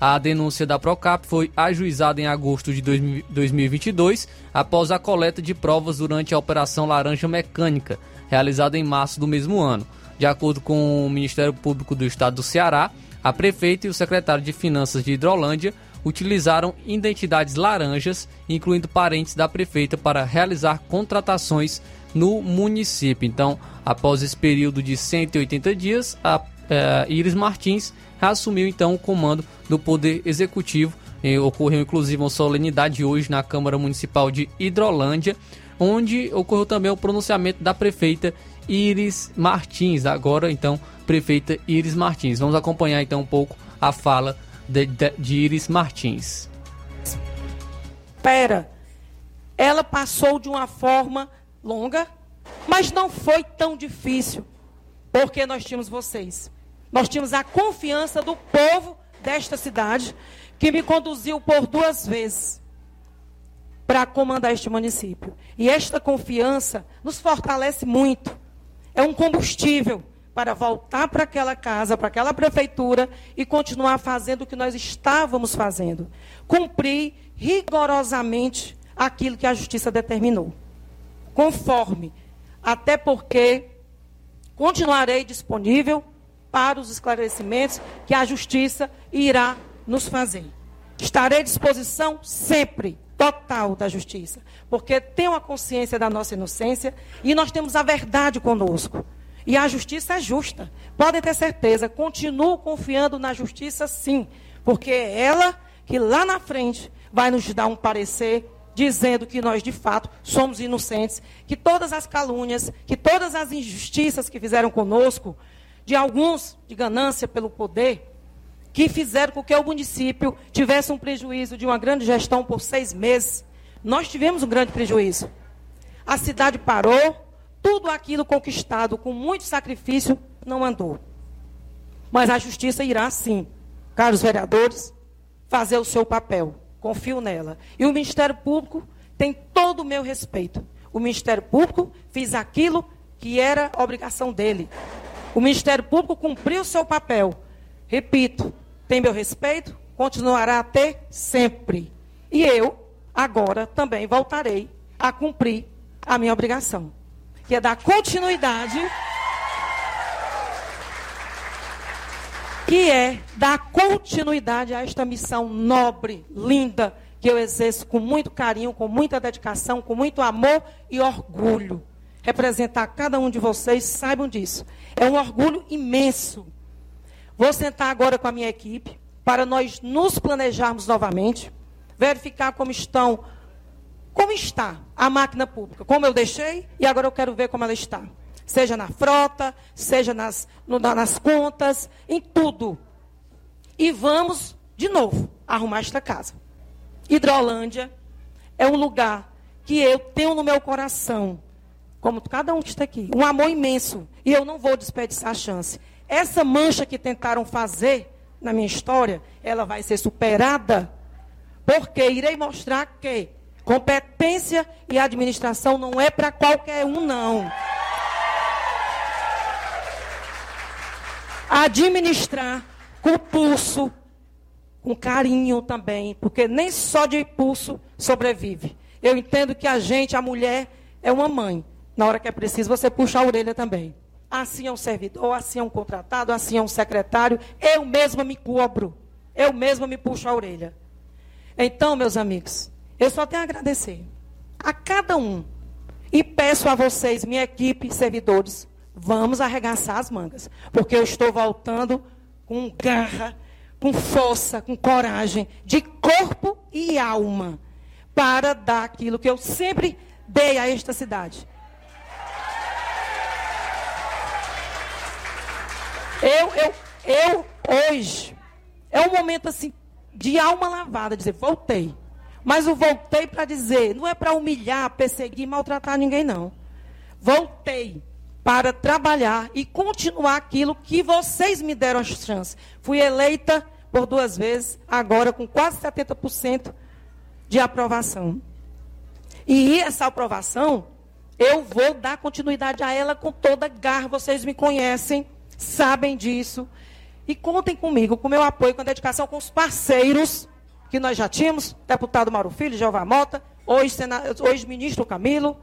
A denúncia da Procap foi ajuizada em agosto de 2022, após a coleta de provas durante a Operação Laranja Mecânica, realizada em março do mesmo ano. De acordo com o Ministério Público do Estado do Ceará, a prefeita e o secretário de Finanças de Hidrolândia utilizaram identidades laranjas, incluindo parentes da prefeita, para realizar contratações no município. Então, após esse período de 180 dias, a eh, Iris Martins assumiu então o comando do Poder Executivo. E ocorreu inclusive uma solenidade hoje na Câmara Municipal de Hidrolândia, onde ocorreu também o pronunciamento da prefeita Iris Martins, agora então prefeita Iris Martins. Vamos acompanhar então um pouco a fala de, de, de Iris Martins. Pera, ela passou de uma forma longa, mas não foi tão difícil, porque nós tínhamos vocês. Nós tínhamos a confiança do povo desta cidade, que me conduziu por duas vezes para comandar este município. E esta confiança nos fortalece muito. É um combustível para voltar para aquela casa, para aquela prefeitura e continuar fazendo o que nós estávamos fazendo. Cumprir rigorosamente aquilo que a justiça determinou. Conforme. Até porque continuarei disponível para os esclarecimentos que a justiça irá nos fazer. Estarei à disposição sempre, total da justiça, porque tenho a consciência da nossa inocência e nós temos a verdade conosco. E a justiça é justa. Podem ter certeza, continuo confiando na justiça sim, porque é ela que lá na frente vai nos dar um parecer dizendo que nós de fato somos inocentes, que todas as calúnias, que todas as injustiças que fizeram conosco de alguns de ganância pelo poder, que fizeram com que o município tivesse um prejuízo de uma grande gestão por seis meses. Nós tivemos um grande prejuízo. a cidade parou, tudo aquilo conquistado com muito sacrifício não andou. Mas a justiça irá sim, caros vereadores, fazer o seu papel. Confio nela. E o Ministério Público tem todo o meu respeito. O Ministério Público fez aquilo que era obrigação dele. O Ministério Público cumpriu o seu papel. Repito, tem meu respeito, continuará a ter sempre. E eu, agora, também voltarei a cumprir a minha obrigação, que é dar continuidade. Que é dar continuidade a esta missão nobre, linda, que eu exerço com muito carinho, com muita dedicação, com muito amor e orgulho. Representar cada um de vocês, saibam disso. É um orgulho imenso. Vou sentar agora com a minha equipe para nós nos planejarmos novamente, verificar como estão, como está a máquina pública, como eu deixei e agora eu quero ver como ela está. Seja na frota, seja nas, no, nas contas, em tudo. E vamos, de novo, arrumar esta casa. Hidrolândia é um lugar que eu tenho no meu coração, como cada um que está aqui, um amor imenso. E eu não vou desperdiçar a chance. Essa mancha que tentaram fazer na minha história, ela vai ser superada, porque irei mostrar que competência e administração não é para qualquer um, não. Administrar com pulso, com carinho também, porque nem só de impulso sobrevive. Eu entendo que a gente, a mulher, é uma mãe. Na hora que é preciso, você puxa a orelha também. Assim é um servidor, assim é um contratado, assim é um secretário. Eu mesma me cobro. Eu mesma me puxo a orelha. Então, meus amigos, eu só tenho a agradecer a cada um. E peço a vocês, minha equipe, servidores, vamos arregaçar as mangas. Porque eu estou voltando com garra com força, com coragem, de corpo e alma, para dar aquilo que eu sempre dei a esta cidade. Eu, eu, eu hoje, é um momento assim, de alma lavada, dizer, voltei. Mas eu voltei para dizer, não é para humilhar, perseguir, maltratar ninguém, não. Voltei para trabalhar e continuar aquilo que vocês me deram a chance. Fui eleita por duas vezes, agora com quase 70% de aprovação. E essa aprovação, eu vou dar continuidade a ela com toda garra. Vocês me conhecem, sabem disso. E contem comigo, com meu apoio, com a dedicação, com os parceiros que nós já tínhamos, deputado Mauro Filho, Jeová Mota, hoje, hoje ministro Camilo,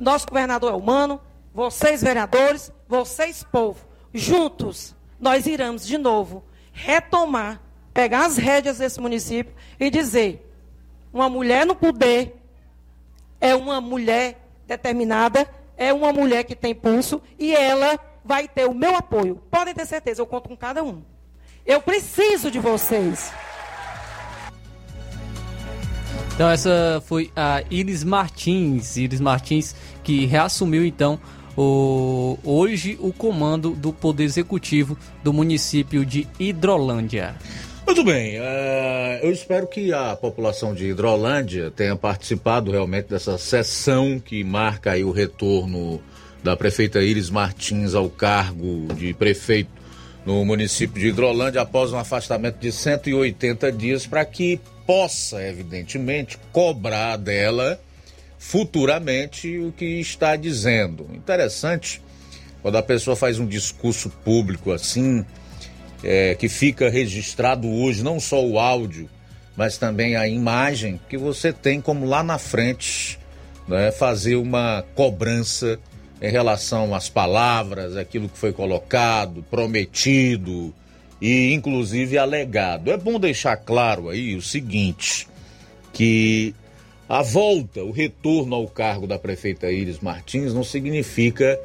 nosso governador é humano, vocês, vereadores, vocês, povo, juntos, nós iremos de novo retomar, pegar as rédeas desse município e dizer: uma mulher no poder é uma mulher determinada, é uma mulher que tem pulso e ela vai ter o meu apoio. Podem ter certeza, eu conto com cada um. Eu preciso de vocês. Então essa foi a Iris Martins, Iris Martins que reassumiu então o, hoje o comando do Poder Executivo do município de Hidrolândia. Muito bem, uh, eu espero que a população de Hidrolândia tenha participado realmente dessa sessão que marca aí o retorno da prefeita Iris Martins ao cargo de prefeito no município de Hidrolândia após um afastamento de 180 dias para que possa, evidentemente, cobrar dela futuramente o que está dizendo. Interessante quando a pessoa faz um discurso público assim, é, que fica registrado hoje não só o áudio, mas também a imagem, que você tem como lá na frente né, fazer uma cobrança em relação às palavras, aquilo que foi colocado, prometido e inclusive alegado. É bom deixar claro aí o seguinte, que a volta, o retorno ao cargo da prefeita Iris Martins não significa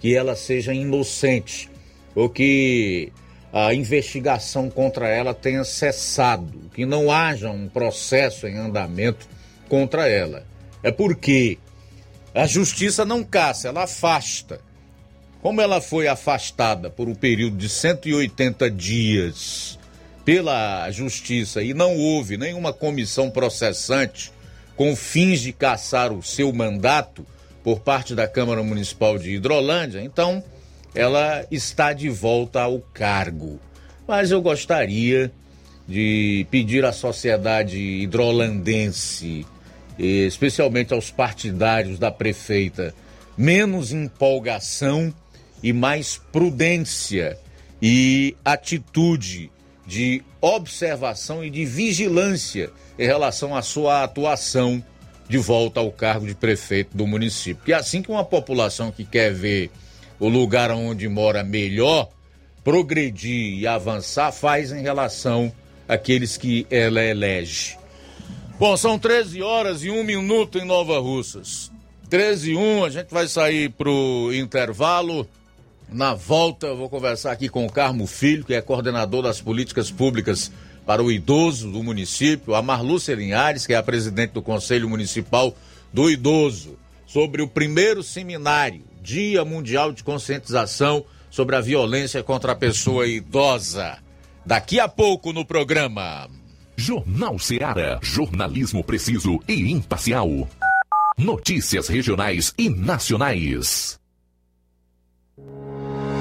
que ela seja inocente ou que a investigação contra ela tenha cessado, que não haja um processo em andamento contra ela. É porque a justiça não caça, ela afasta. Como ela foi afastada por um período de 180 dias pela justiça e não houve nenhuma comissão processante com fins de caçar o seu mandato por parte da Câmara Municipal de Hidrolândia, então ela está de volta ao cargo. Mas eu gostaria de pedir à sociedade hidrolandense, especialmente aos partidários da prefeita, menos empolgação e mais prudência e atitude de observação e de vigilância em relação à sua atuação de volta ao cargo de prefeito do município. E assim que uma população que quer ver o lugar onde mora melhor progredir e avançar, faz em relação àqueles que ela elege. Bom, são 13 horas e 1 minuto em Nova Russas. 13 e 1, a gente vai sair pro intervalo. Na volta, vou conversar aqui com o Carmo Filho, que é coordenador das políticas públicas para o idoso do município, a Marlúcia Linhares, que é a presidente do Conselho Municipal do Idoso, sobre o primeiro seminário, Dia Mundial de Conscientização sobre a Violência contra a Pessoa Idosa. Daqui a pouco no programa. Jornal Seara. Jornalismo preciso e imparcial. Notícias regionais e nacionais.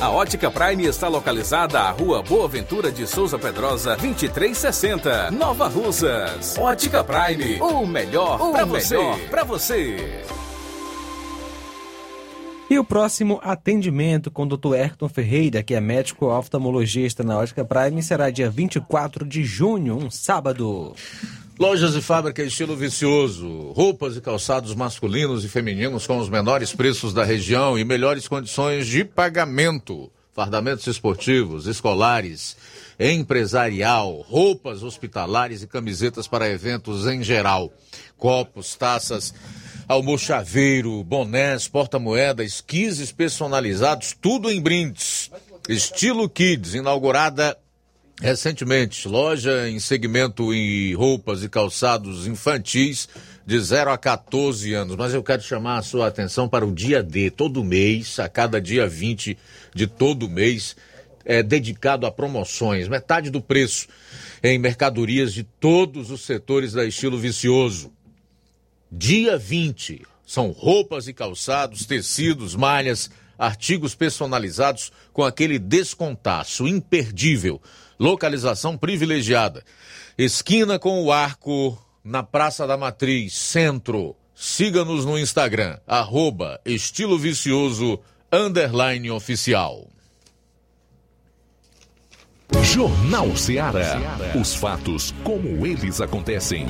A Ótica Prime está localizada à Rua Boa Ventura de Souza Pedrosa, 2360, Nova Russas. Ótica Prime, o melhor para você. Pra você. E o próximo atendimento com o Dr. Ayrton Ferreira, que é médico oftalmologista na Ótica Prime, será dia 24 de junho, um sábado. Lojas e fábrica estilo vicioso, roupas e calçados masculinos e femininos com os menores preços da região e melhores condições de pagamento. Fardamentos esportivos, escolares, empresarial, roupas hospitalares e camisetas para eventos em geral. Copos, taças, almochaveiro, bonés, porta-moeda, esquises personalizados, tudo em brindes. Estilo Kids, inaugurada recentemente. Loja em segmento em roupas e calçados infantis de 0 a 14 anos. Mas eu quero chamar a sua atenção para o dia D, todo mês, a cada dia 20 de todo mês, é dedicado a promoções, metade do preço em mercadorias de todos os setores da estilo vicioso. Dia 20 são roupas e calçados, tecidos, malhas, artigos personalizados com aquele descontaço imperdível. Localização privilegiada. Esquina com o arco na Praça da Matriz, Centro. Siga-nos no Instagram, arroba estilo vicioso, underline oficial. Jornal Ceará. Os fatos como eles acontecem.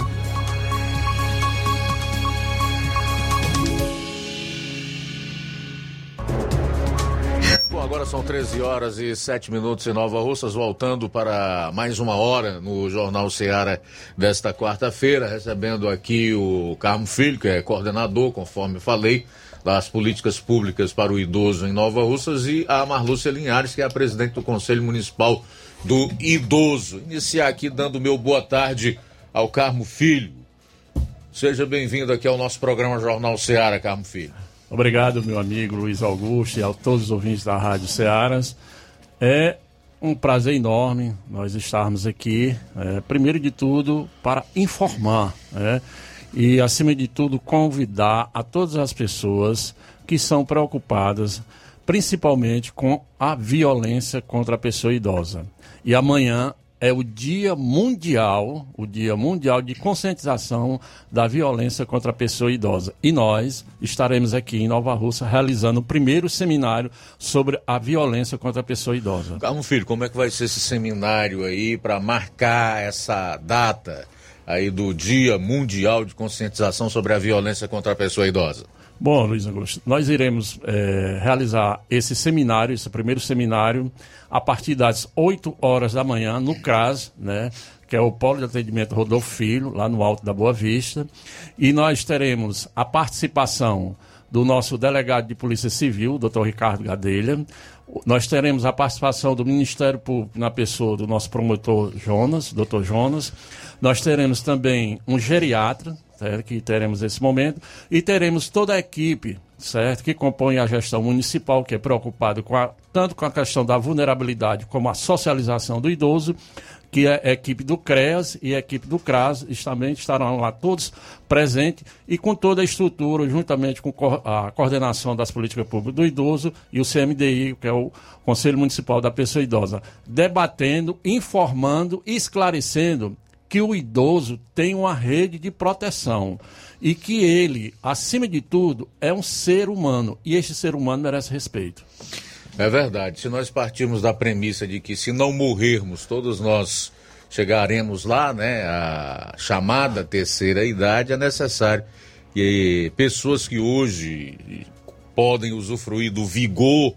Agora são 13 horas e 7 minutos em Nova Russas, voltando para mais uma hora no Jornal Ceará desta quarta-feira, recebendo aqui o Carmo Filho, que é coordenador, conforme falei, das políticas públicas para o idoso em Nova Russas, e a Marlúcia Linhares, que é a presidente do Conselho Municipal do Idoso. Iniciar aqui dando meu boa tarde ao Carmo Filho. Seja bem-vindo aqui ao nosso programa Jornal Ceará, Carmo Filho. Obrigado, meu amigo Luiz Augusto e a todos os ouvintes da Rádio Cearas. É um prazer enorme nós estarmos aqui, é, primeiro de tudo, para informar é, e, acima de tudo, convidar a todas as pessoas que são preocupadas, principalmente com a violência contra a pessoa idosa. E amanhã é o Dia Mundial, o Dia Mundial de Conscientização da Violência contra a Pessoa Idosa. E nós estaremos aqui em Nova Russa realizando o primeiro seminário sobre a violência contra a pessoa idosa. Calma, filho, como é que vai ser esse seminário aí para marcar essa data aí do Dia Mundial de Conscientização sobre a Violência contra a Pessoa Idosa? Bom, Luiz Augusto, nós iremos é, realizar esse seminário, esse primeiro seminário, a partir das 8 horas da manhã, no CRAS, né? que é o Polo de Atendimento Rodolfo Filho, lá no Alto da Boa Vista. E nós teremos a participação do nosso delegado de Polícia Civil, doutor Ricardo Gadelha. Nós teremos a participação do Ministério Público na pessoa do nosso promotor Jonas, doutor Jonas. Nós teremos também um geriatra, certo? que teremos esse momento, e teremos toda a equipe certo? que compõe a gestão municipal, que é preocupado com tanto com a questão da vulnerabilidade como a socialização do idoso, que é a equipe do CREAS e a equipe do CRAS também estarão lá todos presentes e com toda a estrutura, juntamente com a coordenação das políticas públicas do idoso e o CMDI, que é o Conselho Municipal da Pessoa Idosa, debatendo, informando e esclarecendo que o idoso tem uma rede de proteção e que ele, acima de tudo, é um ser humano e este ser humano merece respeito. É verdade. Se nós partirmos da premissa de que se não morrermos, todos nós chegaremos lá, né, a chamada terceira idade, é necessário que pessoas que hoje podem usufruir do vigor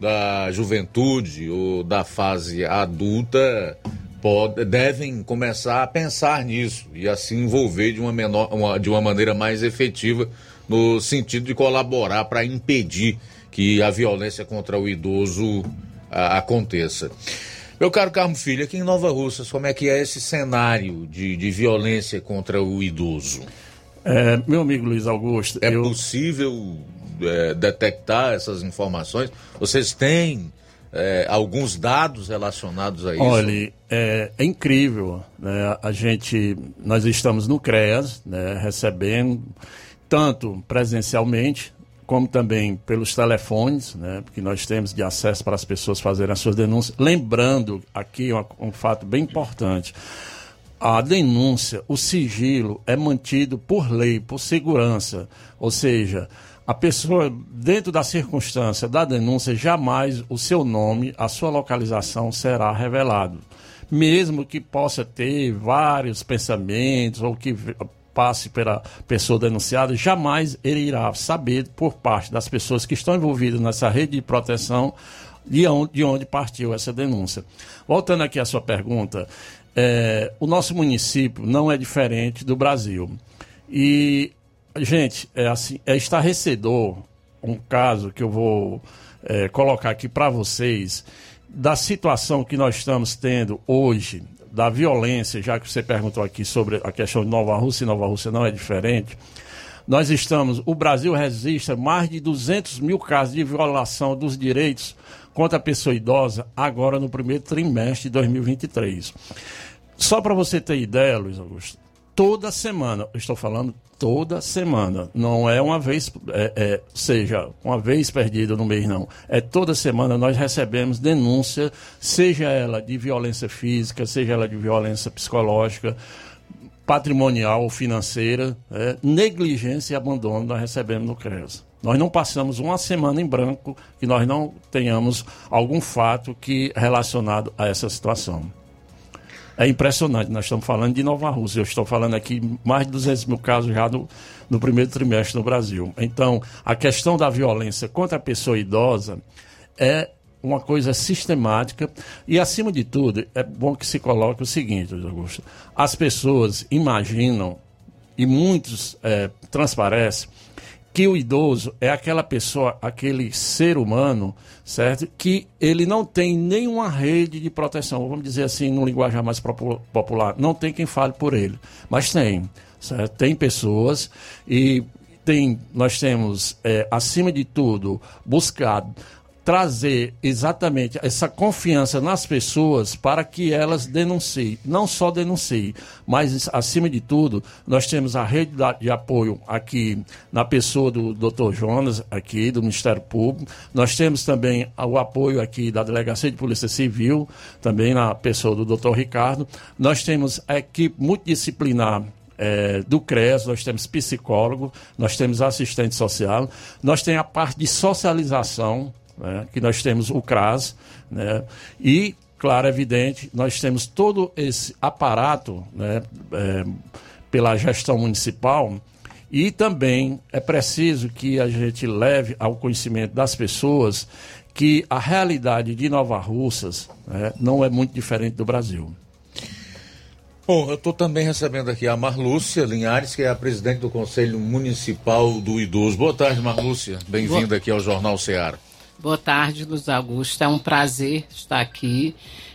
da juventude ou da fase adulta pode, devem começar a pensar nisso e assim envolver de uma, menor, uma, de uma maneira mais efetiva no sentido de colaborar para impedir que a violência contra o idoso a, aconteça. Meu caro Carmo Filho, aqui em Nova Russas, como é que é esse cenário de, de violência contra o idoso? É, meu amigo Luiz Augusto. É eu... possível é, detectar essas informações? Vocês têm é, alguns dados relacionados a isso? Olha, é, é incrível. Né? A gente, nós estamos no CREAS, né, recebendo tanto presencialmente como também pelos telefones, né, que nós temos de acesso para as pessoas fazerem as suas denúncias. Lembrando aqui um, um fato bem importante. A denúncia, o sigilo é mantido por lei, por segurança. Ou seja, a pessoa, dentro da circunstância da denúncia, jamais o seu nome, a sua localização será revelado. Mesmo que possa ter vários pensamentos ou que passe pela pessoa denunciada, jamais ele irá saber por parte das pessoas que estão envolvidas nessa rede de proteção de onde, de onde partiu essa denúncia. Voltando aqui à sua pergunta, é, o nosso município não é diferente do Brasil. E Gente, é assim, é estarrecedor um caso que eu vou é, colocar aqui para vocês da situação que nós estamos tendo hoje, da violência, já que você perguntou aqui sobre a questão de Nova Rússia, e Nova Rússia não é diferente, nós estamos, o Brasil registra mais de 200 mil casos de violação dos direitos contra a pessoa idosa agora no primeiro trimestre de 2023. Só para você ter ideia, Luiz Augusto, toda semana, estou falando toda semana, não é uma vez, é, é, seja uma vez perdida no mês, não. É toda semana nós recebemos denúncia, seja ela de violência física, seja ela de violência psicológica, patrimonial ou financeira, é, negligência e abandono nós recebemos no CRES. Nós não passamos uma semana em branco que nós não tenhamos algum fato que relacionado a essa situação. É impressionante, nós estamos falando de Nova Rússia, eu estou falando aqui mais de 200 mil casos já no, no primeiro trimestre no Brasil. Então, a questão da violência contra a pessoa idosa é uma coisa sistemática. E, acima de tudo, é bom que se coloque o seguinte, Augusto: as pessoas imaginam, e muitos é, transparecem, que o idoso é aquela pessoa, aquele ser humano, certo? Que ele não tem nenhuma rede de proteção, vamos dizer assim, no linguagem mais popular, não tem quem fale por ele, mas tem, certo? Tem pessoas e tem, nós temos, é, acima de tudo, buscado trazer exatamente essa confiança nas pessoas para que elas denunciem. Não só denunciem, mas, acima de tudo, nós temos a rede de apoio aqui na pessoa do Dr. Jonas, aqui do Ministério Público. Nós temos também o apoio aqui da Delegacia de Polícia Civil, também na pessoa do Dr. Ricardo. Nós temos a equipe multidisciplinar é, do CRES, nós temos psicólogo, nós temos assistente social, nós temos a parte de socialização, né, que nós temos o CRAS, né, e, claro, evidente, nós temos todo esse aparato né, é, pela gestão municipal e também é preciso que a gente leve ao conhecimento das pessoas que a realidade de Nova Russas né, não é muito diferente do Brasil. Bom, eu estou também recebendo aqui a Marlúcia Linhares, que é a presidente do Conselho Municipal do Idoso. Boa tarde, Marlúcia. Bem-vinda aqui ao Jornal Ceará. Boa tarde, Luiz Augusto. É um prazer estar aqui.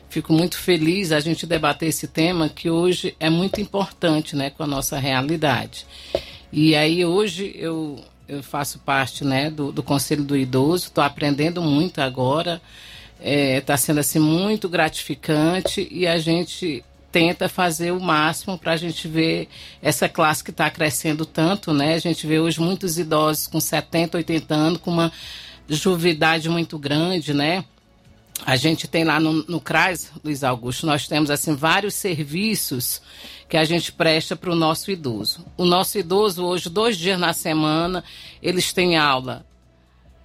Fico muito feliz a gente debater esse tema que hoje é muito importante, né, com a nossa realidade. E aí hoje eu, eu faço parte, né, do, do Conselho do Idoso. Estou aprendendo muito agora. Está é, tá sendo assim muito gratificante e a gente tenta fazer o máximo para a gente ver essa classe que está crescendo tanto, né? A gente vê hoje muitos idosos com 70, 80 anos com uma juvidade muito grande, né? A gente tem lá no, no CRAS, Luiz Augusto, nós temos assim vários serviços que a gente presta para o nosso idoso. O nosso idoso hoje, dois dias na semana, eles têm aula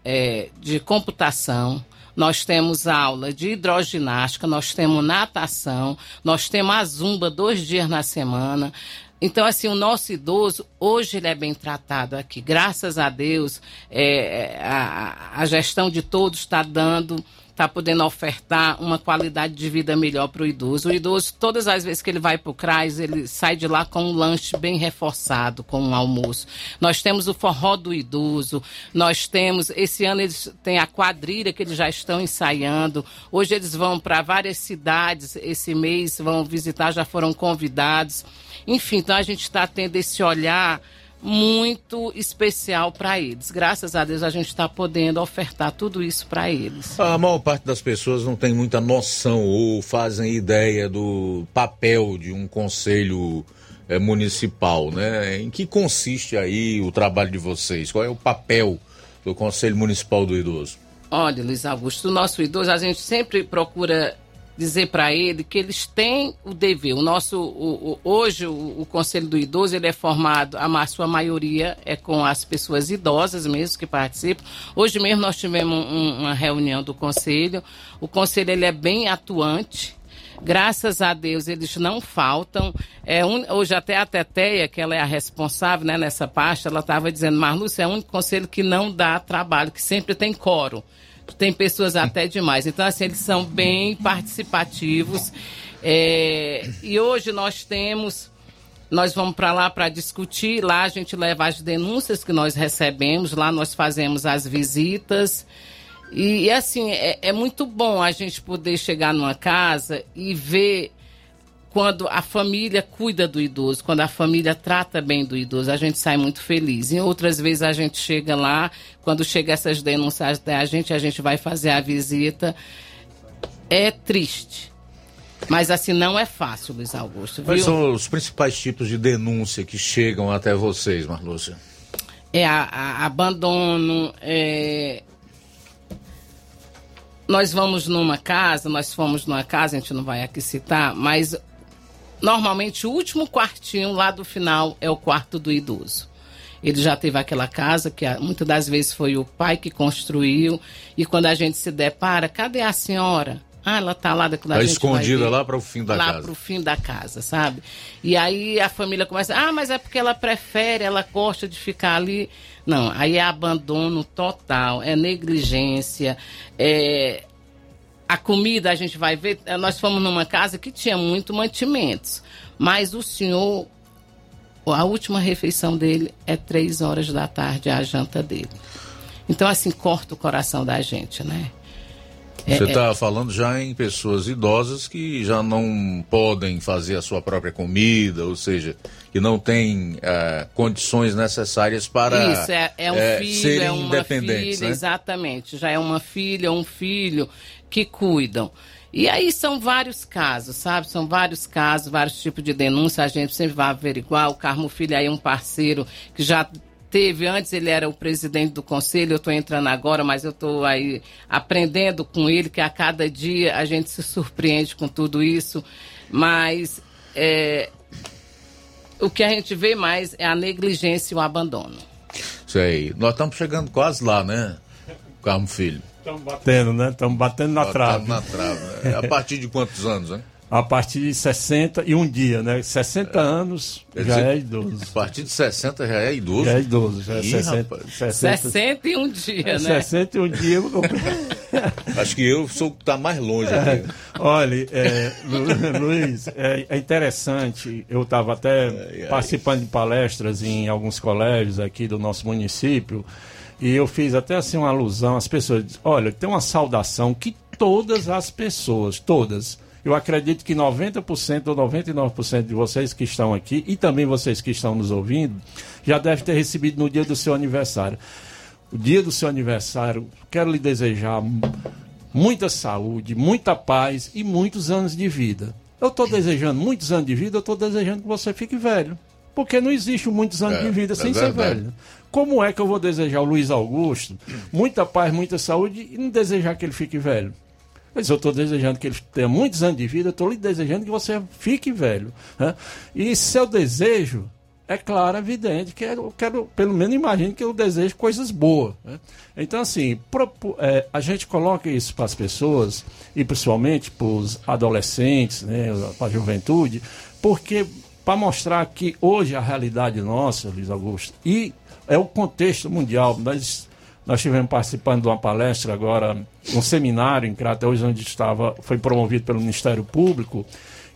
é, de computação, nós temos aula de hidroginástica, nós temos natação, nós temos a zumba dois dias na semana, então, assim, o nosso idoso, hoje ele é bem tratado aqui. Graças a Deus, é, a, a gestão de todos está dando está podendo ofertar uma qualidade de vida melhor para o idoso. O idoso, todas as vezes que ele vai para o CRAS, ele sai de lá com um lanche bem reforçado, com um almoço. Nós temos o forró do idoso, nós temos, esse ano eles têm a quadrilha que eles já estão ensaiando. Hoje eles vão para várias cidades, esse mês vão visitar, já foram convidados. Enfim, então a gente está tendo esse olhar muito especial para eles. Graças a Deus a gente está podendo ofertar tudo isso para eles. A maior parte das pessoas não tem muita noção ou fazem ideia do papel de um conselho é, municipal, né? Em que consiste aí o trabalho de vocês? Qual é o papel do Conselho Municipal do Idoso? Olha, Luiz Augusto, o nosso idoso a gente sempre procura dizer para ele que eles têm o dever. O nosso, o, o, hoje, o, o, Conselho do Idoso ele é formado, a sua maioria é com as pessoas idosas mesmo que participam. Hoje mesmo nós tivemos um, uma reunião do Conselho. O Conselho ele é bem atuante. Graças a Deus eles não faltam. É. Hoje até a Teteia, que ela é a responsável né, nessa parte, ela estava dizendo, Marlúcia, é o único conselho que não dá trabalho, que sempre tem coro tem pessoas até demais. Então, assim, eles são bem participativos. É, e hoje nós temos. Nós vamos para lá para discutir. Lá a gente leva as denúncias que nós recebemos. Lá nós fazemos as visitas. E, e, assim, é, é muito bom a gente poder chegar numa casa e ver quando a família cuida do idoso, quando a família trata bem do idoso, a gente sai muito feliz. Em outras vezes a gente chega lá, quando chega essas denúncias até a gente, a gente vai fazer a visita. É triste. Mas assim, não é fácil, Luiz Augusto. Viu? Quais são os principais tipos de denúncia que chegam até vocês, Marlúcia? É a, a, abandono, é... Nós vamos numa casa, nós fomos numa casa, a gente não vai aqui citar, mas Normalmente, o último quartinho lá do final é o quarto do idoso. Ele já teve aquela casa que muitas das vezes foi o pai que construiu. E quando a gente se depara, cadê a senhora? Ah, ela tá lá daquela tá escondida lá para o fim da lá casa. Lá para o fim da casa, sabe? E aí a família começa, ah, mas é porque ela prefere, ela gosta de ficar ali. Não, aí é abandono total, é negligência, é a comida a gente vai ver. Eh, nós fomos numa casa que tinha muito mantimentos, mas o senhor, a última refeição dele é três horas da tarde a janta dele. Então assim corta o coração da gente, né? É, Você está é... falando já em pessoas idosas que já não podem fazer a sua própria comida, ou seja, que não têm é, condições necessárias para Isso, é, é um é, filho, serem é uma. Filha, né? Exatamente, já é uma filha, um filho que cuidam. E aí são vários casos, sabe? São vários casos, vários tipos de denúncia. A gente sempre vai averiguar. O Carmo Filho aí é um parceiro que já teve antes, ele era o presidente do conselho. Eu estou entrando agora, mas eu estou aí aprendendo com ele que a cada dia a gente se surpreende com tudo isso. Mas é, o que a gente vê mais é a negligência e o abandono. Isso aí. Nós estamos chegando quase lá, né, Carmo Filho? Estamos batendo, né? Estamos batendo na trave. na trave. Né? A partir de quantos anos, né? A partir de 60 e um dia, né? 60 é. anos Quer já dizer, é idoso. A partir de 60 já é idoso? Já é idoso, já é Ih, 60, 60, 60 e um dia, é, né? 60 e um dia. <laughs> Acho que eu sou o que está mais longe aqui. É, olha, é, <laughs> Luiz, é, é, interessante. Eu estava até ai, ai. participando de palestras em alguns colégios aqui do nosso município. E eu fiz até assim uma alusão às pessoas. Olha, tem uma saudação que todas as pessoas, todas, eu acredito que 90% ou 99% de vocês que estão aqui e também vocês que estão nos ouvindo já devem ter recebido no dia do seu aniversário. O dia do seu aniversário, quero lhe desejar muita saúde, muita paz e muitos anos de vida. Eu estou desejando muitos anos de vida, eu estou desejando que você fique velho. Porque não existe muitos anos é, de vida sem é ser velho. Como é que eu vou desejar ao Luiz Augusto muita paz, muita saúde e não desejar que ele fique velho? Mas eu estou desejando que ele tenha muitos anos de vida, estou lhe desejando que você fique velho. Né? E seu desejo, é claro, evidente, que eu quero, pelo menos imagine que eu desejo coisas boas. Né? Então, assim, é, a gente coloca isso para as pessoas, e principalmente para os adolescentes, né, para a juventude, porque para mostrar que hoje a realidade nossa, Luiz Augusto, e é o contexto mundial. Nós, nós estivemos participando de uma palestra agora, um seminário em Crateus, onde estava, foi promovido pelo Ministério Público,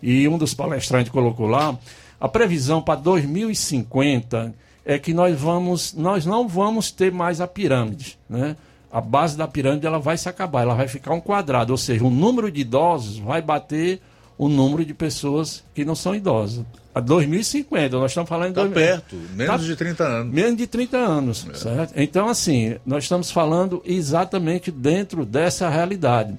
e um dos palestrantes colocou lá, a previsão para 2050 é que nós vamos, nós não vamos ter mais a pirâmide, né? A base da pirâmide ela vai se acabar, ela vai ficar um quadrado, ou seja, o número de idosos vai bater o número de pessoas que não são idosas. A 2050, nós estamos falando Está perto, menos tá, de 30 anos. Menos de 30 anos, é. certo? Então, assim, nós estamos falando exatamente dentro dessa realidade.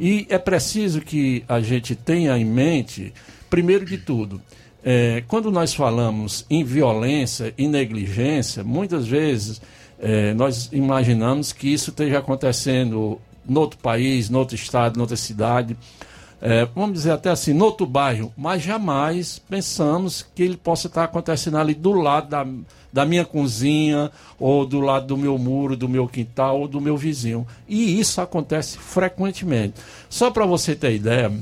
E é preciso que a gente tenha em mente, primeiro de tudo, é, quando nós falamos em violência e negligência, muitas vezes é, nós imaginamos que isso esteja acontecendo no outro país, no outro estado, noutra cidade é, vamos dizer até assim, no outro bairro, mas jamais pensamos que ele possa estar acontecendo ali do lado da, da minha cozinha, ou do lado do meu muro, do meu quintal, ou do meu vizinho. E isso acontece frequentemente. Só para você ter ideia,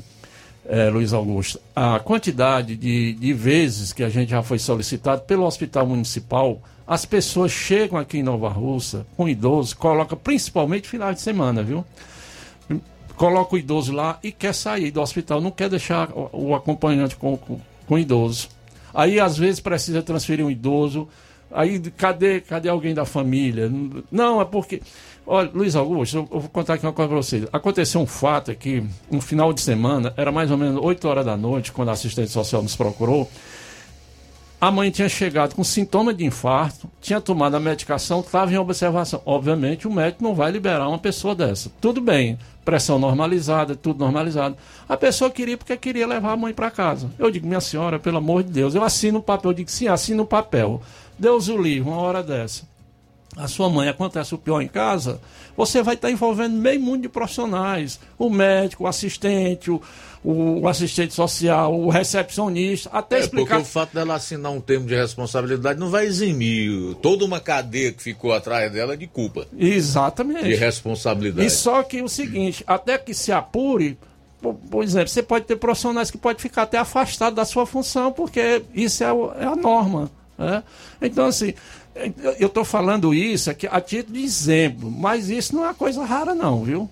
é, Luiz Augusto, a quantidade de, de vezes que a gente já foi solicitado pelo Hospital Municipal, as pessoas chegam aqui em Nova Russa com idosos, colocam principalmente final de semana, viu? Coloca o idoso lá e quer sair do hospital, não quer deixar o, acompanhante com, com, com, o idoso. Aí, às vezes, precisa transferir um idoso Aí, cadê, cadê alguém da família? Não, é porque. Olha, Luiz Augusto, eu vou contar aqui uma coisa para vocês. Aconteceu um fato aqui, um final de semana, era mais ou menos 8 horas da noite, quando a assistente social nos procurou. A mãe tinha chegado com sintoma de infarto, tinha tomado a medicação, estava em observação. Obviamente, o médico não vai liberar uma pessoa dessa. Tudo bem, pressão normalizada, tudo normalizado. A pessoa queria porque queria levar a mãe para casa. Eu digo, minha senhora, pelo amor de Deus, eu assino o papel. Eu digo, sim, assino o papel. Deus o livre, uma hora dessa. A sua mãe acontece o pior em casa, você vai estar envolvendo meio mundo de profissionais. O médico, o assistente, o, o assistente social, o recepcionista, até é, explicar. Porque o fato dela assinar um termo de responsabilidade não vai eximir toda uma cadeia que ficou atrás dela de culpa. Exatamente. De responsabilidade. E só que o seguinte, até que se apure, por, exemplo, você pode ter profissionais que podem ficar até afastados da sua função, porque isso é, é a norma. né? Então, assim, eu estou falando isso aqui a título de exemplo, mas isso não é uma coisa rara, não, viu?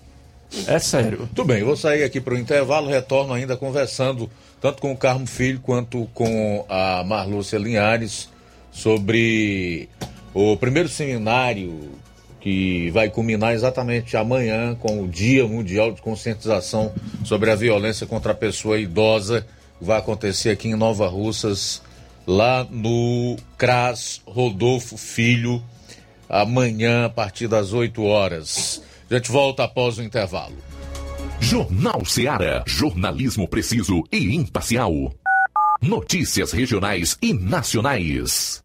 É sério. Tudo bem, vou sair aqui para o intervalo, retorno ainda conversando tanto com o Carmo Filho quanto com a Marlúcia Linhares sobre o primeiro seminário que vai culminar exatamente amanhã com o Dia Mundial de Conscientização sobre a Violência contra a Pessoa Idosa. Vai acontecer aqui em Nova Russas, lá no CRAS Rodolfo Filho, amanhã a partir das 8 horas. A gente volta após o intervalo. Jornal Seara. Jornalismo preciso e imparcial. Notícias regionais e nacionais.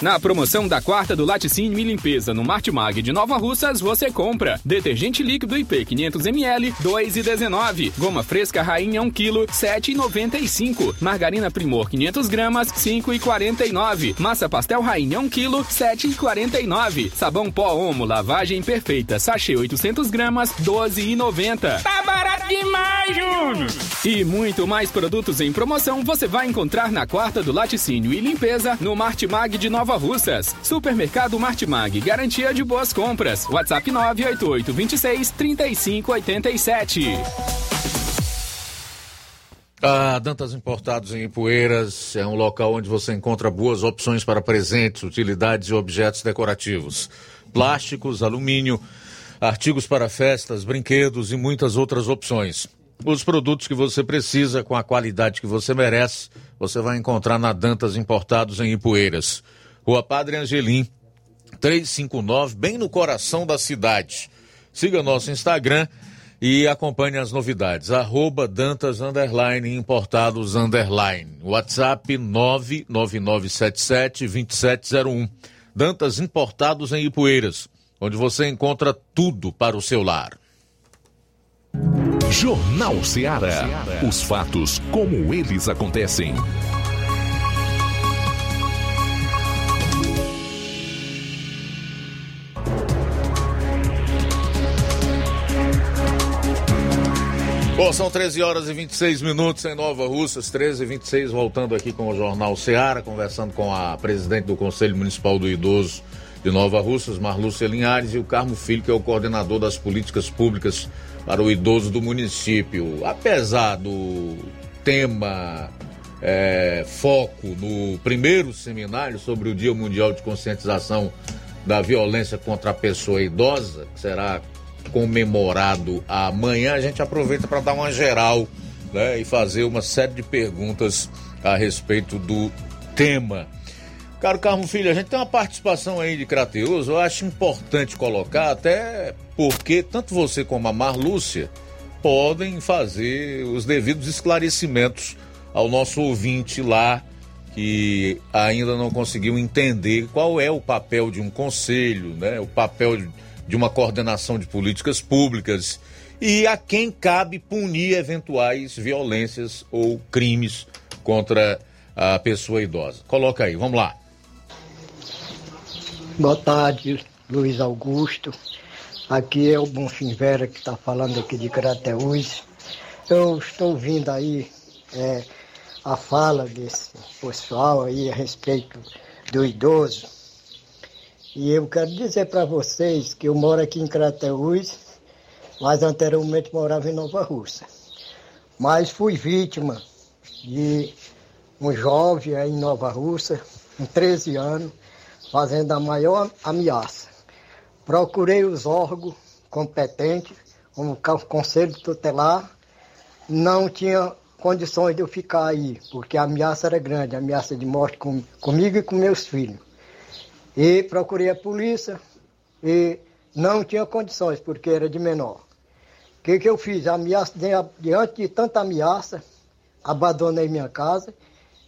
Na promoção da quarta do Laticínio e Limpeza no Martimag de Nova Russas, você compra detergente líquido IP 500ml, 2,19. Goma fresca rainha 1 kg, 7,95. Margarina Primor 500 gramas, 5,49. Massa pastel rainha 1 kg, 7,49. Sabão pó Omo lavagem perfeita, sachê 800 gramas, 12,90. Tá barato demais, Júnior! E muito mais produtos em promoção você vai encontrar na quarta do Laticínio e Limpeza no Martimag de Nova Russas. Supermercado Martimag, garantia de boas compras. WhatsApp 988 26 35 87. A Dantas Importados em Ipueiras é um local onde você encontra boas opções para presentes, utilidades e objetos decorativos. Plásticos, alumínio, artigos para festas, brinquedos e muitas outras opções. Os produtos que você precisa, com a qualidade que você merece, você vai encontrar na Dantas Importados em Ipueiras. Rua Padre Angelim, 359, bem no coração da cidade. Siga nosso Instagram e acompanhe as novidades. Arroba Dantas Underline Importados Underline. WhatsApp 99977 2701. Dantas Importados em Ipueiras, onde você encontra tudo para o seu lar. Jornal Ceará. Os fatos como eles acontecem. Bom, são 13 horas e 26 minutos em Nova Russas, 13 e 26, voltando aqui com o Jornal Ceará, conversando com a presidente do Conselho Municipal do Idoso de Nova Russas, Marlúcia Linhares, e o Carmo Filho, que é o coordenador das políticas públicas para o idoso do município. Apesar do tema é, foco no primeiro seminário sobre o Dia Mundial de Conscientização da Violência contra a Pessoa Idosa, que será comemorado amanhã, a gente aproveita para dar uma geral né, e fazer uma série de perguntas a respeito do tema. Caro Carmo Filho, a gente tem uma participação aí de Crateus, eu acho importante colocar, até porque tanto você como a Marlúcia podem fazer os devidos esclarecimentos ao nosso ouvinte lá que ainda não conseguiu entender qual é o papel de um conselho, né? O papel de de uma coordenação de políticas públicas e a quem cabe punir eventuais violências ou crimes contra a pessoa idosa. Coloca aí, vamos lá. Boa tarde, Luiz Augusto. Aqui é o Bonfim Vera que está falando aqui de Crateús. Eu estou ouvindo aí é, a fala desse pessoal aí a respeito do idoso. E eu quero dizer para vocês que eu moro aqui em Crateús, mas anteriormente morava em Nova Rússia. Mas fui vítima de um jovem aí em Nova Rússia, com 13 anos, fazendo a maior ameaça. Procurei os órgãos competentes, como o Conselho Tutelar, não tinha condições de eu ficar aí, porque a ameaça era grande, a ameaça de morte com, comigo e com meus filhos. E procurei a polícia e não tinha condições, porque era de menor. O que, que eu fiz? Ameaça, diante de tanta ameaça, abandonei minha casa,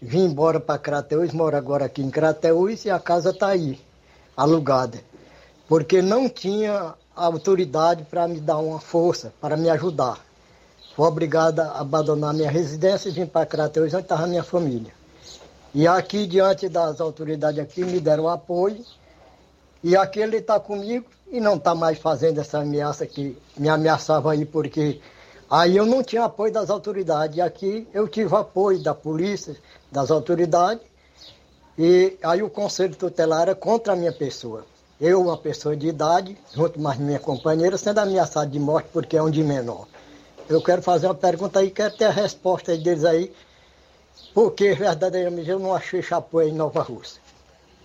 vim embora para Crateús, moro agora aqui em Crateús e a casa está aí, alugada. Porque não tinha autoridade para me dar uma força, para me ajudar. Fui obrigada a abandonar minha residência e vim para Crateús, onde estava minha família. E aqui, diante das autoridades aqui, me deram apoio. E aqui ele está comigo e não está mais fazendo essa ameaça que me ameaçava aí, porque aí eu não tinha apoio das autoridades. E aqui eu tive apoio da polícia, das autoridades. E aí o conselho tutelar era contra a minha pessoa. Eu, uma pessoa de idade, junto mais minha companheira, sendo ameaçado de morte porque é um de menor. Eu quero fazer uma pergunta aí, quero ter a resposta deles aí porque verdadeiramente eu não achei chapéu em Nova Rússia.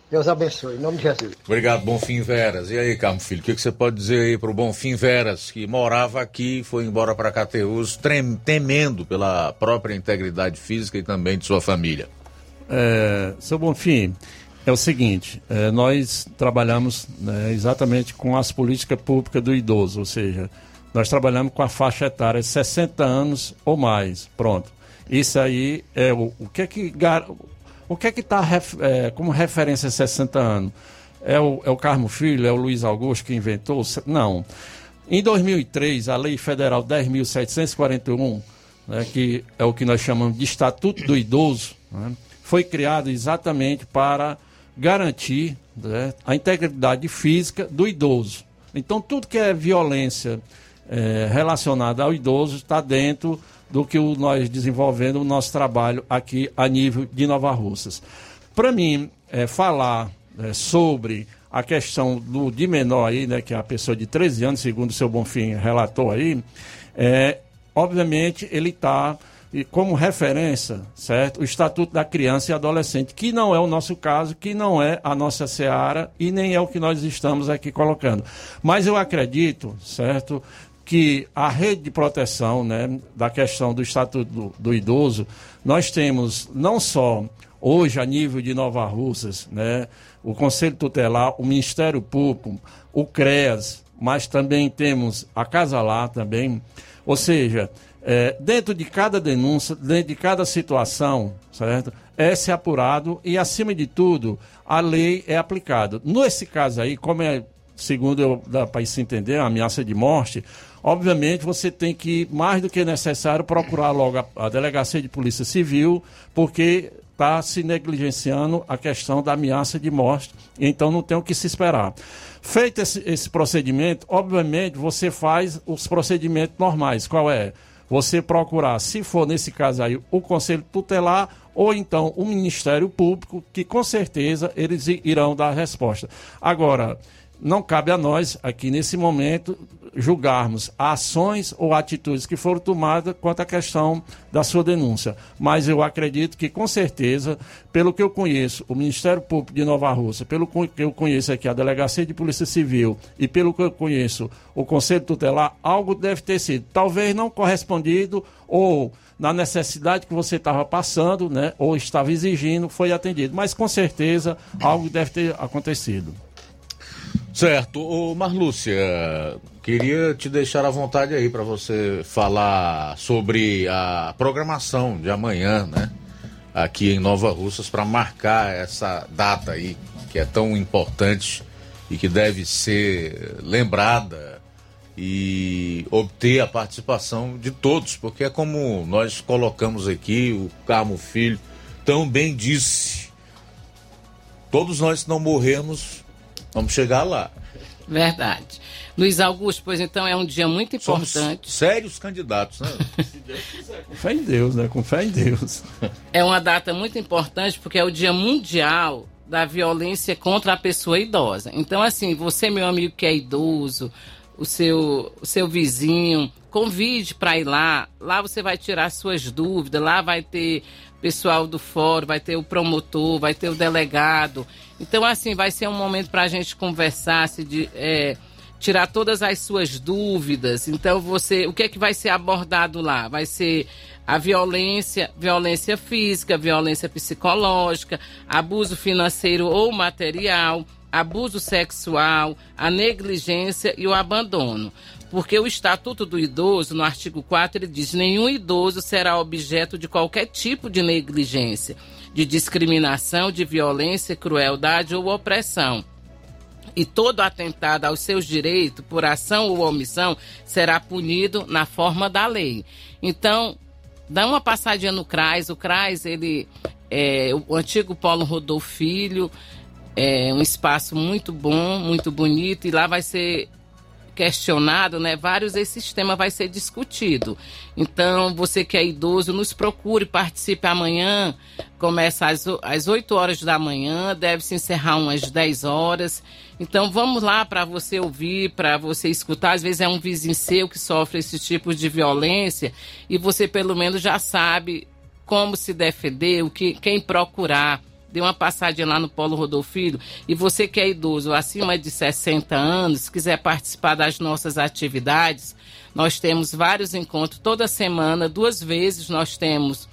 Deus abençoe, em nome de Jesus. Obrigado, Bonfim Veras. E aí, Carmo Filho, o que, que, você pode dizer aí para o Bonfim Veras, que morava aqui, foi embora para Cateus, temendo pela própria integridade física e também de sua família? É, seu Bonfim, é o seguinte, é, nós trabalhamos né, exatamente com as políticas públicas do idoso, ou seja, nós trabalhamos com a faixa etária de 60 anos ou mais, pronto. Isso aí é o, o que é que o que é que está é, como referência 60 anos? É o, é o Carmo Filho, é o Luiz Augusto que inventou? Não. Em 2003, a Lei Federal 10.741, né, que é o que nós chamamos de Estatuto do Idoso, né, foi criado exatamente para garantir né, a integridade física do idoso. Então, tudo que é violência é, relacionada ao idoso está dentro do que o, nós desenvolvendo o nosso trabalho aqui a nível de Nova Russas. Para mim, é, falar é, sobre a questão do de menor aí, né, que é a pessoa de 13 anos, segundo o seu Bonfim relatou aí, é, obviamente ele está como referência, certo? O Estatuto da Criança e Adolescente, que não é o nosso caso, que não é a nossa seara e nem é o que nós estamos aqui colocando. Mas eu acredito, certo, que a rede de proteção né, da questão do estatuto do, do, idoso, nós temos não só hoje a nível de Nova Russas, né, o Conselho Tutelar, o Ministério Público, o CREAS, mas também temos a Casa Lá também, ou seja, É, dentro de cada denúncia, dentro de cada situação, certo? É se apurado e, acima de tudo, a lei é aplicada. Nesse caso aí, como é, segundo eu, dá para se entender, a ameaça de morte, obviamente você tem que, mais do que necessário, procurar logo a, a delegacia de polícia civil, porque está se negligenciando a questão da ameaça de morte, então não tem o que se esperar. Feito esse, esse procedimento, obviamente você faz os procedimentos normais. Qual é? Você procurar, se for nesse caso aí, o Conselho Tutelar ou então o Ministério Público, que com certeza eles irão dar resposta. Agora, não cabe a nós, aqui nesse momento, julgarmos ações ou atitudes que foram tomadas quanto à questão da sua denúncia. Mas eu acredito que, com certeza, pelo que eu conheço, o Ministério Público de Nova Rússia, pelo que eu conheço aqui a Delegacia de Polícia Civil e pelo que eu conheço o Conselho Tutelar, algo deve ter sido, talvez não correspondido ou na necessidade que você estava passando, né, ou estava exigindo, foi atendido. Mas com certeza algo deve ter acontecido. Certo. Ô Marlúcia, queria te deixar à vontade aí para você falar sobre a programação de amanhã, né? Aqui em Nova Russas, para marcar essa data aí, que é tão importante e que deve ser lembrada e obter a participação de todos, porque é como nós colocamos aqui, o Carmo Filho tão bem disse. Todos nós não morremos Vamos chegar lá. Verdade. Luiz Augusto, pois então é um dia muito importante. Somos sérios candidatos, né? Com fé em Deus, né? Com fé em Deus. É uma data muito importante porque é o Dia Mundial da Violência contra a Pessoa Idosa. Então, assim, você, meu amigo que é idoso, o seu, o seu vizinho, convide para ir lá. Lá você vai tirar suas dúvidas, lá vai ter pessoal do fórum, vai ter o promotor, vai ter o delegado. Então, assim, vai ser um momento para a gente conversar, se de, é, tirar todas as suas dúvidas. Então, você, o que é que vai ser abordado lá? Vai ser a violência, violência física, violência psicológica, abuso financeiro ou material, abuso sexual, a negligência e o abandono. Porque o Estatuto do Idoso, no artigo 4, ele diz: nenhum idoso será objeto de qualquer tipo de negligência, de discriminação, de violência, crueldade ou opressão. E todo atentado aos seus direitos, por ação ou omissão, será punido na forma da lei. Então, dá uma passadinha no CRAS. O CRAS, ele é o antigo Polo Rodolfo Filho, é um espaço muito bom, muito bonito, e lá vai ser questionado, né, vários desses temas vai ser discutido. Então, você que é idoso, nos procure, participe amanhã. Começa às, às 8 horas da manhã, deve se encerrar umas 10 horas. Então, vamos lá para você ouvir, para você escutar. Às vezes é um vizinho seu que sofre esse tipo de violência e você, pelo menos, já sabe como se defender, o que, quem procurar dê uma passadinha lá no Polo Rodolfilho. E você que é idoso, acima de 60 anos, quiser participar das nossas atividades, nós temos vários encontros toda semana, duas vezes nós temos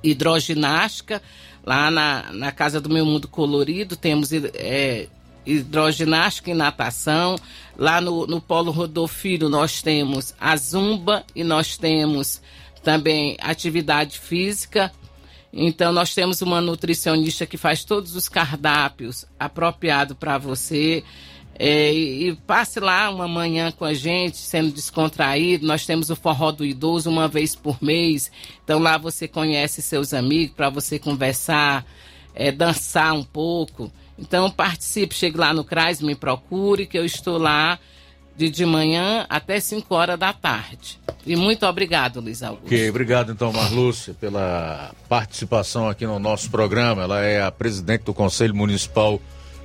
hidroginástica, lá na, na Casa do Meu Mundo Colorido, temos é, hidroginástica e natação. Lá no, no Polo Rodolfilho nós temos a zumba e nós temos também atividade física. Então, nós temos uma nutricionista que faz todos os cardápios apropriados para você. É, e, e passe lá uma manhã com a gente, sendo descontraído. Nós temos o Forró do Idoso uma vez por mês. Então, lá você conhece seus amigos para você conversar, é, dançar um pouco. Então, participe, chegue lá no CRAS, me procure, que eu estou lá de de manhã até 5 horas da tarde. E muito obrigado, Luiz Augusto. Ok, obrigado então, Marlúcia, pela participação aqui no nosso programa. Ela é a presidente do Conselho Municipal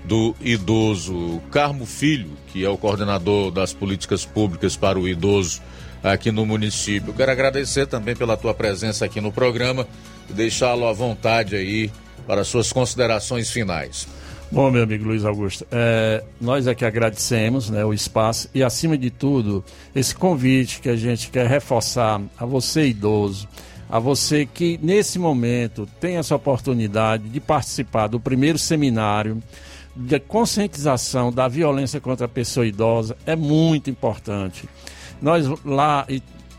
do Idoso. Carmo Filho, que é o coordenador das políticas públicas para o idoso aqui no município. Quero agradecer também pela tua presença aqui no programa e deixá-lo à vontade aí para suas considerações finais. Bom, meu amigo Luiz Augusto, é, nós aqui agradecemos né, o espaço e, acima de tudo, esse convite que a gente quer reforçar a você, idoso, a você que nesse momento tem essa oportunidade de participar do primeiro seminário de conscientização da violência contra a pessoa idosa, é muito importante. Nós lá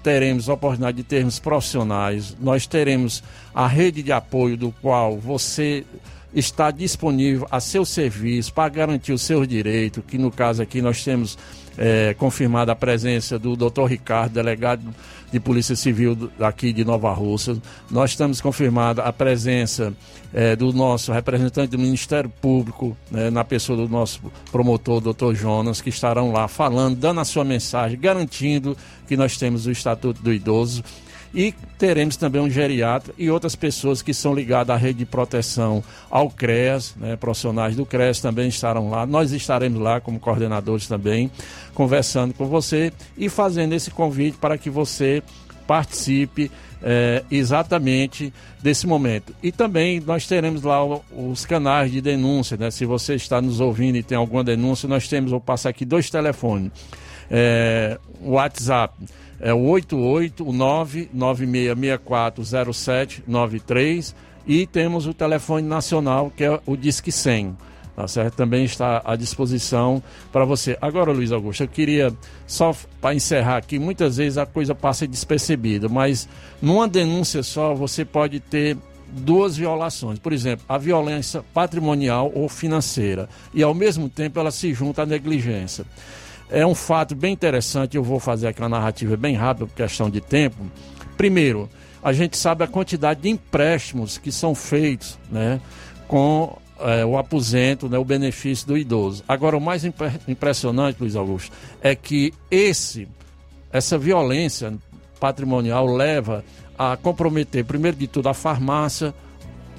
teremos a oportunidade de termos profissionais, nós teremos a rede de apoio do qual você está disponível a seu serviço para garantir os seus direitos, que no caso aqui nós temos é, confirmada a presença do Dr. Ricardo, delegado de Polícia Civil aqui de Nova Russa. Nós estamos confirmada a presença é, do nosso representante do Ministério Público, né, na pessoa do nosso promotor, doutor Jonas, que estarão lá falando, dando a sua mensagem, garantindo que nós temos o Estatuto do Idoso. E teremos também um geriatra e outras pessoas que são ligadas à rede de proteção ao CREAS, né, profissionais do CREAS também estarão lá. Nós estaremos lá como coordenadores também, conversando com você e fazendo esse convite para que você participe é, exatamente desse momento. E também nós teremos lá os canais de denúncia, né? Se você está nos ouvindo e tem alguma denúncia, nós temos, vou passar aqui dois telefones. É, WhatsApp é o 889-9664-0793 e temos o telefone nacional que é o Disque 100 tá certo? Também está à disposição para você. Agora, Luiz Augusto, eu queria só para encerrar aqui, muitas vezes a coisa passa despercebida, mas numa denúncia só você pode ter duas violações. Por exemplo, a violência patrimonial ou financeira e ao mesmo tempo ela se junta à negligência. É um fato bem interessante, eu vou fazer aqui uma narrativa bem rápida por questão de tempo. Primeiro, a gente sabe a quantidade de empréstimos que são feitos, né, com é, o aposento, né, o benefício do idoso. Agora, o mais impre impressionante, Luiz Augusto, é que esse, essa violência patrimonial leva a comprometer, primeiro de tudo, a farmácia,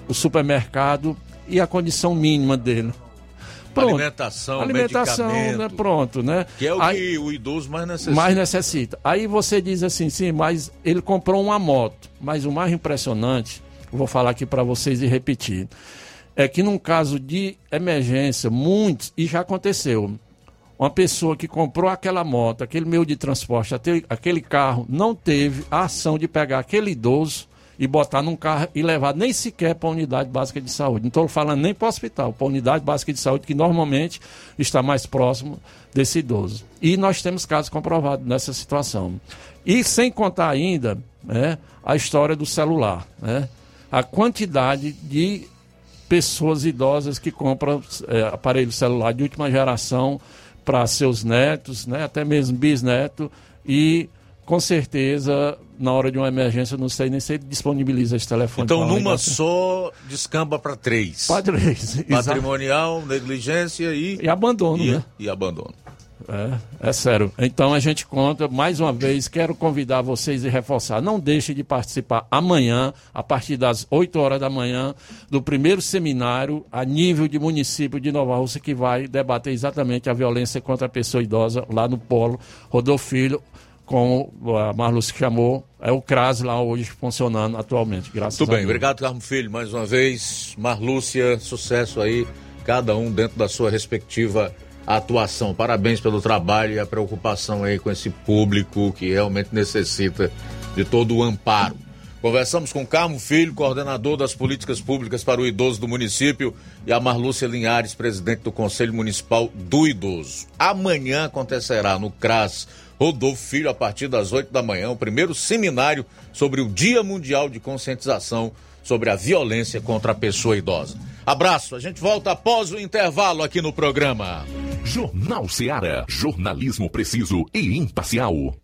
o supermercado e a condição mínima dele. Pronto. Alimentação, alimentação, né? Pronto, né? Que é o Aí, que o idoso mais necessita. Mais necessita. Aí você diz assim, sim, mas ele comprou uma moto. Mas o mais impressionante, vou falar aqui para vocês e repetir é que num caso de emergência, muitos, e já aconteceu, uma pessoa que comprou aquela moto, aquele meio de transporte, aquele carro, não teve a ação de pegar aquele idoso e botar num carro e levar nem sequer para a unidade básica de saúde. Não estou falando nem para o hospital, para a unidade básica de saúde, que normalmente está mais próximo desse idoso. E nós temos casos comprovados nessa situação. E sem contar ainda né, a história do celular. Né? A quantidade de pessoas idosas que compram é, aparelho celular de última geração para seus netos, né, até mesmo bisneto, e com certeza, na hora de uma emergência, não sei nem se ele disponibiliza esse telefone. Então, numa só, descamba para três. Para três. <laughs> Patrimonial, negligência e... E abandono, e, né? E abandono. É, é sério. Então a gente conta, mais uma vez, quero convidar vocês e reforçar. Não deixe de participar amanhã, a partir das 8 horas da manhã, do primeiro seminário a nível de município de Nova Rússia, que vai debater exatamente a violência contra a pessoa idosa lá no Polo Rodolfo Filho, como a Marluz chamou, é o CRAS lá hoje funcionando atualmente. Graças Muito a bem, Deus. obrigado, Carmo Filho, mais uma vez. Marlúcia, sucesso aí, cada um dentro da sua respectiva atuação. Parabéns pelo trabalho e a preocupação aí com esse público que realmente necessita de todo o amparo. Conversamos com Carmo Filho, coordenador das políticas públicas para o idoso do município, e a Marlúcia Linhares, presidente do Conselho Municipal do Idoso. Amanhã acontecerá no CRAS Rodolfo Filho, a partir das 8 da manhã, o primeiro seminário sobre o Dia Mundial de Conscientização sobre a Violência contra a Pessoa Idosa. Abraço, a gente volta após o intervalo aqui no programa. Jornal Seara. Jornalismo preciso e imparcial.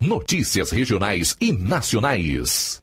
Notícias regionais e nacionais.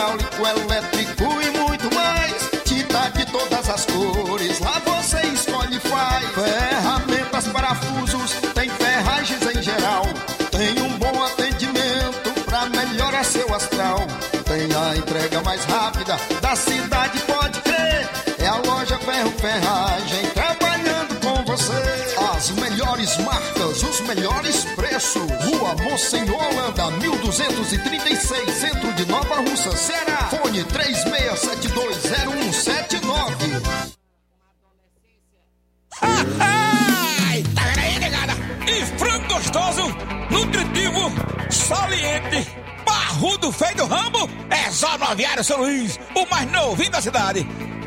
a entrega mais rápida da cidade, pode crer. É a loja Ferro Ferragem trabalhando com você. As melhores marcas, os melhores preços. Rua Monsenhor Holanda, 1236, centro de Nova Russa, Ceará. Fone 36720179. Ai, tá vendo aí, negada? E frango gostoso, nutritivo, saliente, barrudo, feio do rambo, é só no Aviário São Luís, o mais novinho da cidade.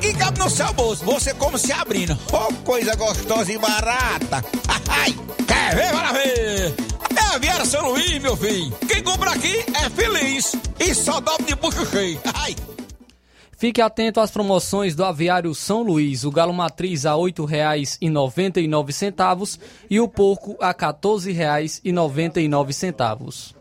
que cabe no seu bolso. Você como se abrindo. Oh, coisa gostosa e barata. <laughs> Ai, quer ver, para ver. É Aviário São Luís, meu filho. Quem compra aqui é feliz. E só dobra de bucho cheio. <laughs> Ai. Fique atento às promoções do Aviário São Luís. O galo matriz a R$ 8,99 e o porco a R$ 14,99.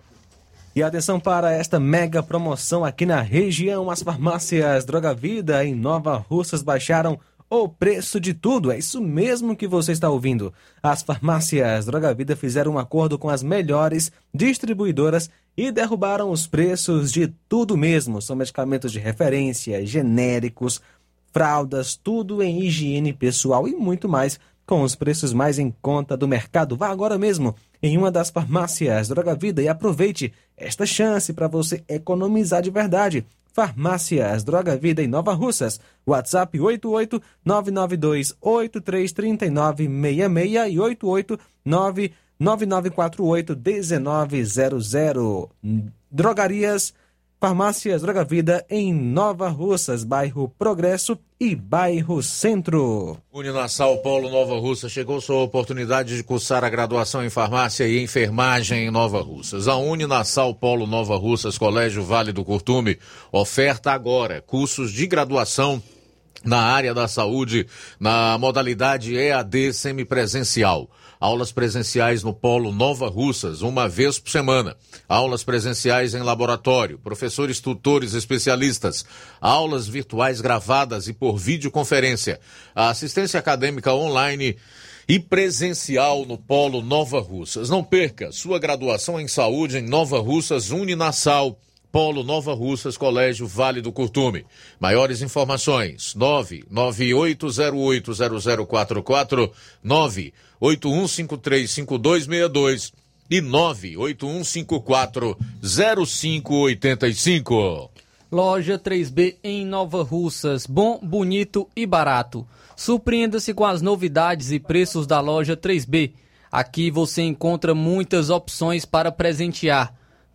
E atenção para esta mega promoção aqui na região. As farmácias Droga Vida em Nova Russas baixaram o preço de tudo. É isso mesmo que você está ouvindo. As farmácias Droga Vida fizeram um acordo com as melhores distribuidoras e derrubaram os preços de tudo mesmo. São medicamentos de referência, genéricos, fraldas, tudo em higiene pessoal e muito mais com os preços mais em conta do mercado. Vá agora mesmo em uma das farmácias Droga Vida e aproveite esta chance para você economizar de verdade. Farmácias Droga Vida em Nova Russas. WhatsApp 88 992 833966 e 88 9948 1900. Drogarias Farmácias Droga Vida em Nova Russas, bairro Progresso e bairro Centro. Uninassal Polo Nova Russa chegou sua oportunidade de cursar a graduação em farmácia e enfermagem em Nova Russas. A Uninassal Polo Nova Russas, Colégio Vale do Curtume, oferta agora cursos de graduação na área da saúde, na modalidade EAD semipresencial. Aulas presenciais no Polo Nova Russas, uma vez por semana. Aulas presenciais em laboratório, professores tutores especialistas. Aulas virtuais gravadas e por videoconferência. A assistência acadêmica online e presencial no Polo Nova Russas. Não perca sua graduação em saúde em Nova Russas Uninassal. Polo Nova Russas, Colégio Vale do Curtume. Maiores informações: 981080044, 981535262 e 981540585. Loja 3B em Nova Russas, bom, bonito e barato. Surpreenda-se com as novidades e preços da loja 3B. Aqui você encontra muitas opções para presentear.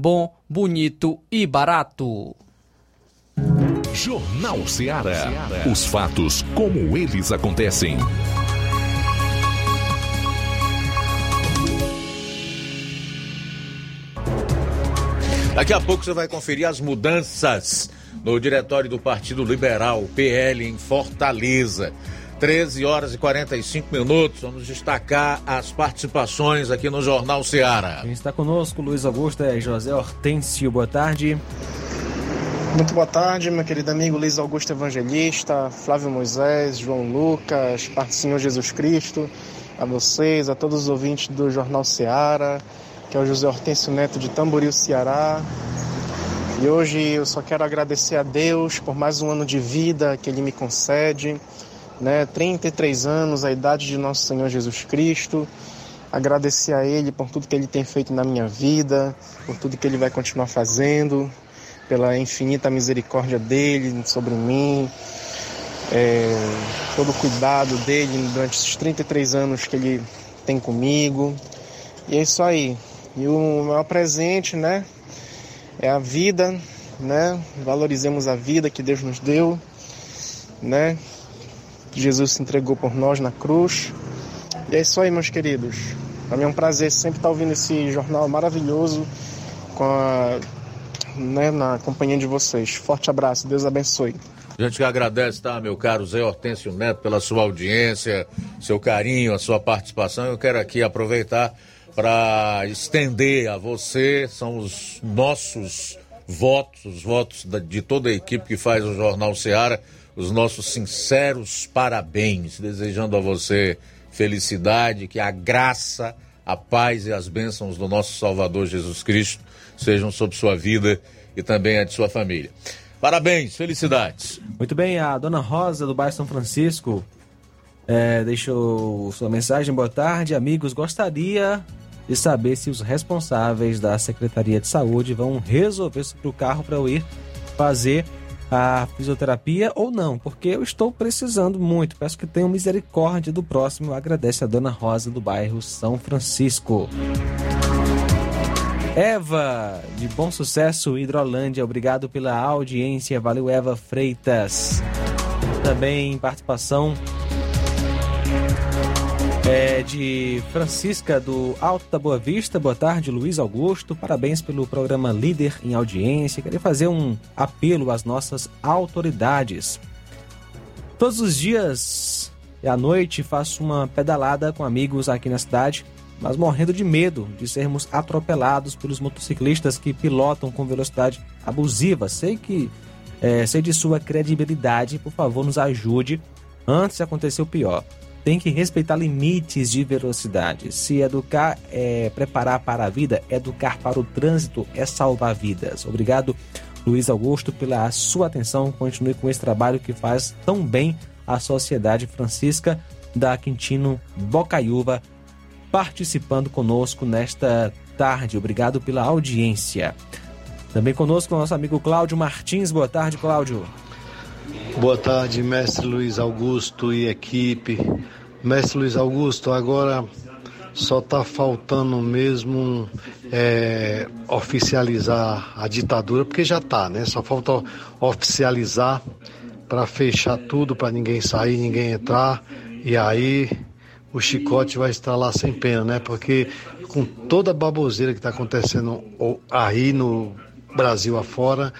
Bom, bonito e barato. Jornal Ceará. Os fatos como eles acontecem. Daqui a pouco você vai conferir as mudanças no diretório do Partido Liberal, PL, em Fortaleza. 13 horas e 45 minutos. Vamos destacar as participações aqui no Jornal Ceará. Quem está conosco, Luiz Augusto, é José Hortêncio. Boa tarde. Muito boa tarde, meu querido amigo Luiz Augusto Evangelista, Flávio Moisés, João Lucas, Parte do Senhor Jesus Cristo, a vocês, a todos os ouvintes do Jornal Ceará, que é o José Hortêncio Neto de Tamboril, Ceará. E hoje eu só quero agradecer a Deus por mais um ano de vida que Ele me concede, né? 33 anos, a idade de nosso Senhor Jesus Cristo. Agradecer a Ele por tudo que Ele tem feito na minha vida, por tudo que Ele vai continuar fazendo. pela infinita misericórdia dele sobre mim, é, todo o cuidado dele durante esses 33 anos que ele tem comigo. E é isso aí. E o maior presente, né? É a vida, né? Valorizemos a vida que Deus nos deu, né? Jesus se entregou por nós na cruz. E é isso aí, meus queridos. Para mim é um prazer sempre estar ouvindo esse jornal maravilhoso com a, né, na companhia de vocês. Forte abraço, Deus abençoe. A gente que agradece, tá, meu caro Zé Hortêncio Neto, pela sua audiência, seu carinho, a sua participação. Eu quero aqui aproveitar para estender a você, são os nossos votos, os votos de toda a equipe que faz o Jornal Seara, os nossos sinceros parabéns, desejando a você felicidade, que a graça, a paz e as bênçãos do nosso Salvador Jesus Cristo sejam sobre sua vida e também a de sua família. Parabéns, felicidades. Muito bem, a dona Rosa do bairro São Francisco é, deixou sua mensagem. Boa tarde, amigos. Gostaria de saber se os responsáveis da Secretaria de Saúde vão resolver sobre o carro para eu ir fazer a fisioterapia ou não, porque eu estou precisando muito. Peço que tenham misericórdia do próximo. Agradece a dona Rosa do bairro São Francisco. Eva, de Bom Sucesso, Hidrolândia, obrigado pela audiência. Valeu, Eva Freitas. Também participação é de Francisca do Alto da Boa Vista. Boa tarde, Luiz Augusto. Parabéns pelo programa Líder em Audiência. Queria fazer um apelo às nossas autoridades. Todos os dias e à noite faço uma pedalada com amigos aqui na cidade, mas morrendo de medo de sermos atropelados pelos motociclistas que pilotam com velocidade abusiva. Sei que é, sei de sua credibilidade, por favor, nos ajude antes de acontecer o pior tem que respeitar limites de velocidade. Se educar é preparar para a vida, educar para o trânsito é salvar vidas. Obrigado, Luiz Augusto, pela sua atenção. Continue com esse trabalho que faz tão bem à sociedade francisca da Quintino Bocaiúva, participando conosco nesta tarde. Obrigado pela audiência. Também conosco o nosso amigo Cláudio Martins. Boa tarde, Cláudio. Boa tarde, mestre Luiz Augusto e equipe. Mestre Luiz Augusto, agora só está faltando mesmo é, oficializar a ditadura, porque já está, né? Só falta oficializar para fechar tudo, para ninguém sair, ninguém entrar, e aí o chicote vai estar lá sem pena, né? Porque com toda a baboseira que está acontecendo aí no Brasil afora,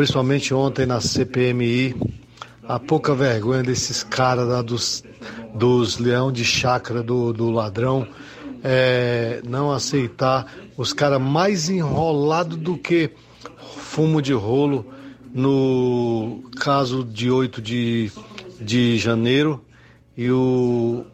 principalmente ontem na CPMI, a pouca vergonha desses caras lá dos, dos leão de chácara do, do ladrão é, não aceitar os caras mais enrolados do que fumo de rolo no caso de 8 de, de janeiro. E o,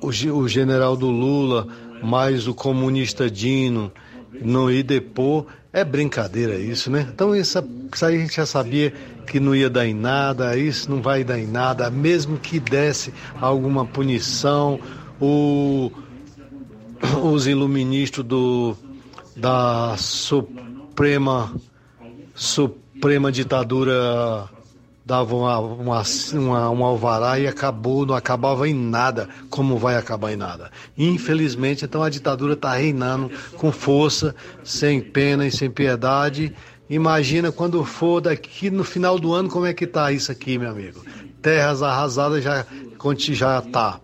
o, o general do Lula mais o comunista Dino no IDEPO é brincadeira isso, né? Então isso, isso aí a gente já sabia que não ia dar em nada, isso não vai dar em nada, mesmo que desse alguma punição, o, os iluministas do, da Suprema, Suprema Ditadura davam uma, uma, uma, um alvará e acabou, não acabava em nada, como vai acabar em nada. Infelizmente, então a ditadura está reinando com força, sem pena e sem piedade. Imagina quando for daqui no final do ano como é que tá isso aqui, meu amigo. Terras arrasadas já já tá.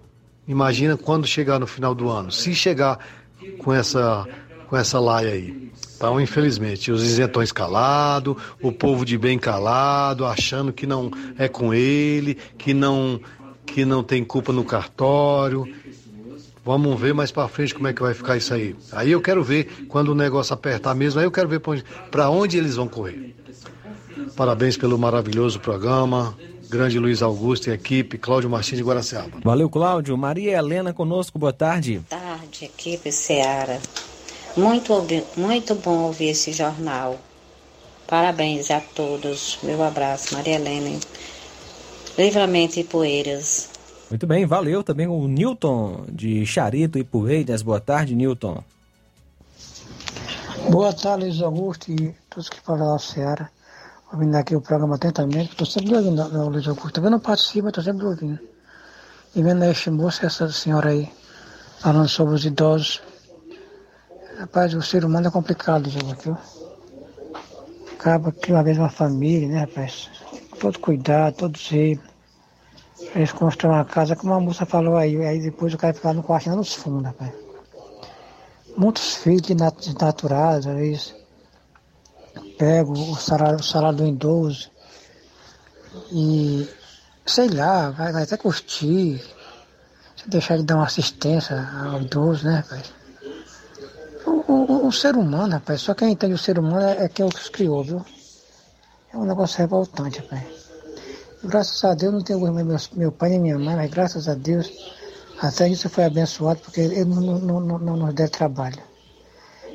Imagina quando chegar no final do ano. Se chegar com essa com essa laia aí. Então, infelizmente, os isentões calados, o povo de bem calado, achando que não é com ele, que não que não tem culpa no cartório. Vamos ver mais para frente como é que vai ficar isso aí. Aí eu quero ver quando o negócio apertar mesmo, aí eu quero ver para onde, onde eles vão correr. Parabéns pelo maravilhoso programa. Grande Luiz Augusto e equipe, Cláudio Martins de Guaraciaba. Valeu, Cláudio. Maria Helena conosco, boa tarde. Boa tarde, equipe Seara. Muito, muito bom ouvir esse jornal. Parabéns a todos. Meu abraço, Maria Helena. Livramento e Poeiras. Muito bem, valeu também o Newton de Charito e Poeiras. Boa tarde, Newton. Boa tarde, Luiz Augusto e todos que falam da Seara. ouvindo aqui o programa atentamente, estou sempre ouvindo, o Luiz Augusto. Também não participo, estou sempre ouvindo. E vendo este moço, essa senhora aí, falando sobre os idosos. Rapaz, o ser humano é complicado, viu? Acaba que uma vez uma família, né, rapaz? Todo cuidado, todo zelo. Eles constroem uma casa, como a moça falou aí, aí depois o cara fica no quarto, lá nos fundos, rapaz. Muitos filhos desnaturados, eles pegam o salário, o salário do idoso e, sei lá, vai, vai até curtir, se deixar de dar uma assistência ao idoso, né, rapaz? O, o, o ser humano, rapaz, só quem entende o ser humano é, é quem os criou, viu? É um negócio revoltante, rapaz. Graças a Deus não tenho meu, meu pai nem minha mãe, mas graças a Deus até isso foi abençoado porque ele não, não, não, não nos deu trabalho.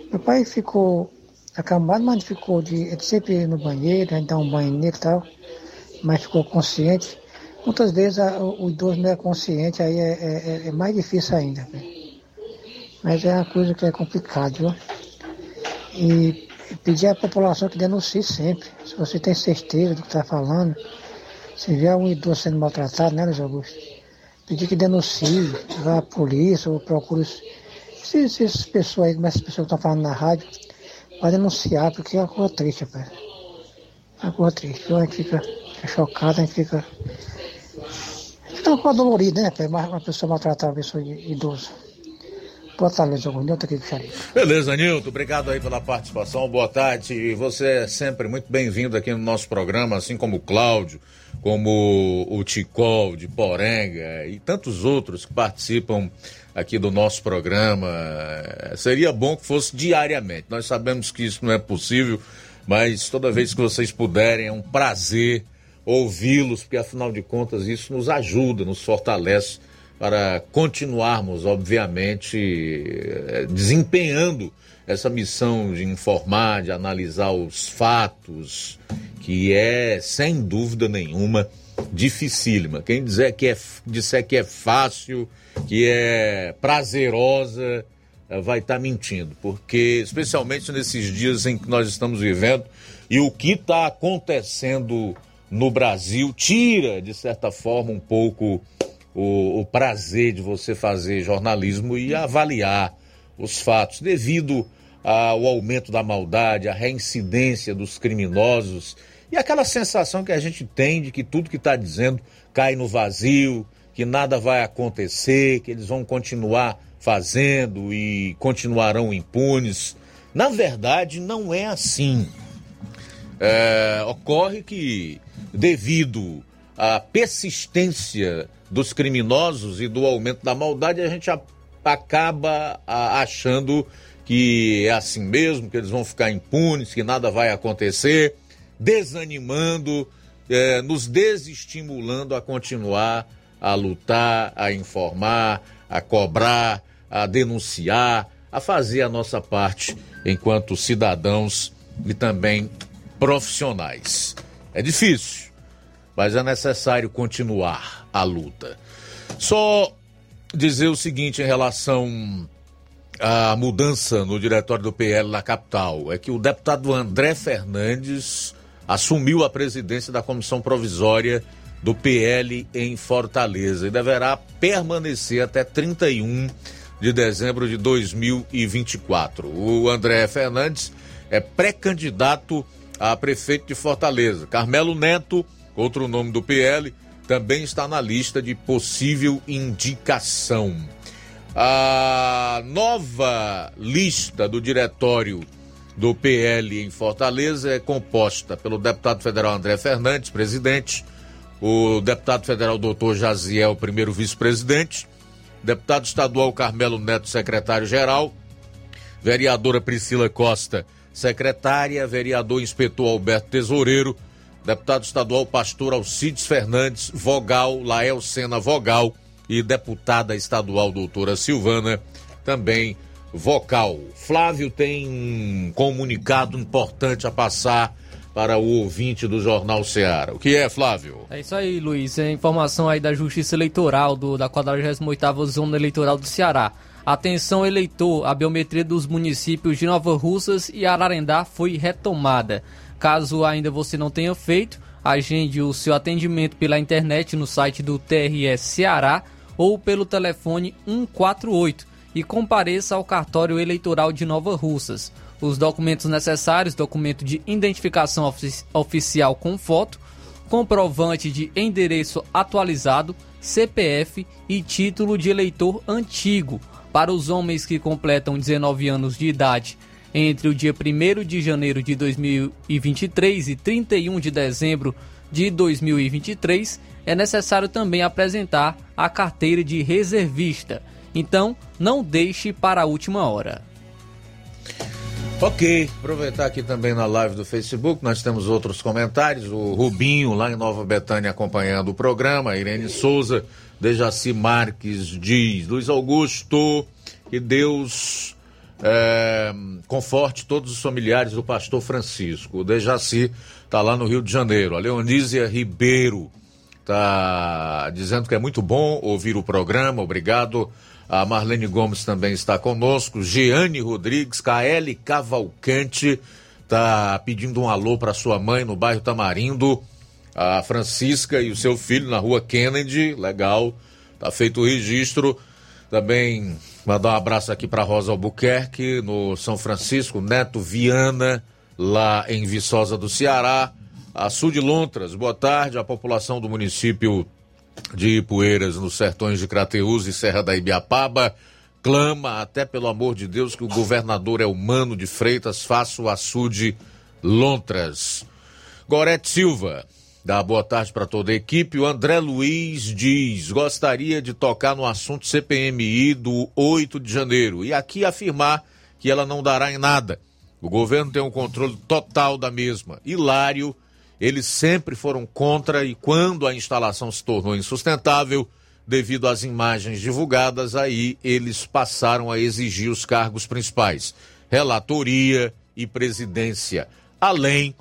Meu pai ficou acamado, mas ficou de. Sempre no banheiro, a gente dá um banho nele e tal, mas ficou consciente. Muitas vezes a, o, o, idoso não é consciente, aí é, é, é mais difícil ainda. Né? Mas é uma coisa que é complicado, viu? E pedir à população que denuncie sempre. Se você tem certeza do que está falando, se vier um idoso sendo maltratado, né, Luiz Augusto? Pedir que denuncie, vá à polícia ou procure se, se essas pessoas aí, essas pessoas que estão falando na rádio, para denunciar, porque é uma coisa triste, rapaz. É uma coisa triste. A gente fica chocado, a gente fica. Fica uma coisa dolorida, né, rapaz? Uma pessoa maltratar uma pessoa idosa. Boa tarde, Nilton. Nilton aqui do Beleza, Nilton. Obrigado aí pela participação. Boa tarde. E você é sempre muito bem-vindo aqui no nosso programa, assim como o Cláudio, como o Ticol de Porenga e tantos outros que participam aqui do nosso programa. Seria bom que fosse diariamente. Nós sabemos que isso não é possível, mas toda vez que vocês puderem, é um prazer ouvi-los, porque afinal de contas isso nos ajuda, nos fortalece para continuarmos, obviamente, eh, desempenhando essa missão de informar, de analisar os fatos, que é, sem dúvida nenhuma, dificílima. Quem dizer que é, disser que é fácil, que é prazerosa, eh, vai estar tá mentindo, porque especialmente nesses dias em que nós estamos vivendo e o que está acontecendo no Brasil tira, de certa forma, um pouco o, o prazer de você fazer jornalismo e avaliar os fatos, devido ao aumento da maldade, à reincidência dos criminosos e aquela sensação que a gente tem de que tudo que está dizendo cai no vazio, que nada vai acontecer, que eles vão continuar fazendo e continuarão impunes. Na verdade, não é assim. É, ocorre que, devido à persistência dos criminosos e do aumento da maldade, a gente acaba achando que é assim mesmo, que eles vão ficar impunes, que nada vai acontecer, desanimando, é, nos desestimulando a continuar a lutar, a informar, a cobrar, a denunciar, a fazer a nossa parte enquanto cidadãos e também profissionais. É difícil, mas é necessário continuar a luta. Só dizer o seguinte em relação à mudança no diretório do PL na capital: é que o deputado André Fernandes assumiu a presidência da comissão provisória do PL em Fortaleza e deverá permanecer até 31 de dezembro de 2024. O André Fernandes é pré-candidato a prefeito de Fortaleza. Carmelo Neto, outro nome do PL, também está na lista de possível indicação. A nova lista do diretório do PL em Fortaleza é composta pelo deputado federal André Fernandes, presidente, o deputado federal doutor Jaziel, primeiro vice-presidente, deputado estadual Carmelo Neto, secretário-geral, vereadora Priscila Costa, secretária, vereador inspetor Alberto Tesoureiro, deputado estadual pastor Alcides Fernandes, vogal Lael Sena Vogal e deputada estadual doutora Silvana, também vocal. Flávio tem um comunicado importante a passar para o ouvinte do Jornal Ceará. O que é, Flávio? É isso aí, Luiz. É informação aí da Justiça Eleitoral do, da 48ª Zona Eleitoral do Ceará. Atenção eleitor, a biometria dos municípios de Nova Russas e Ararendá foi retomada. Caso ainda você não tenha feito, agende o seu atendimento pela internet no site do TRS Ceará ou pelo telefone 148 e compareça ao cartório eleitoral de Nova Russas. Os documentos necessários: documento de identificação ofici oficial com foto, comprovante de endereço atualizado, CPF e título de eleitor antigo para os homens que completam 19 anos de idade entre o dia 1 de janeiro de 2023 e 31 de dezembro de 2023, é necessário também apresentar a carteira de reservista. Então, não deixe para a última hora. Ok, aproveitar aqui também na live do Facebook, nós temos outros comentários. O Rubinho, lá em Nova Betânia, acompanhando o programa. Irene Souza, Dejaci Marques diz: Luiz Augusto, que Deus é, conforte todos os familiares do pastor Francisco. O Dejaci está lá no Rio de Janeiro. A Leonísia Ribeiro está dizendo que é muito bom ouvir o programa. Obrigado. A Marlene Gomes também está conosco. Jeane Rodrigues, KL Cavalcante está pedindo um alô para sua mãe no bairro Tamarindo. A Francisca e o seu filho na rua Kennedy. Legal. Tá feito o registro. Também mandar um abraço aqui para Rosa Albuquerque, no São Francisco, Neto Viana, lá em Viçosa do Ceará. A Sul de Lontras, boa tarde. A população do município de Ipueiras, nos sertões de Crateús e Serra da Ibiapaba, clama, até pelo amor de Deus, que o governador é humano de Freitas faça o açude Lontras. Gorete Silva, dá boa tarde para toda a equipe. O André Luiz diz: gostaria de tocar no assunto CPMI do 8 de janeiro e aqui afirmar que ela não dará em nada. O governo tem um controle total da mesma. Hilário eles sempre foram contra e quando a instalação se tornou insustentável, devido às imagens divulgadas, aí eles passaram a exigir os cargos principais, relatoria e presidência, além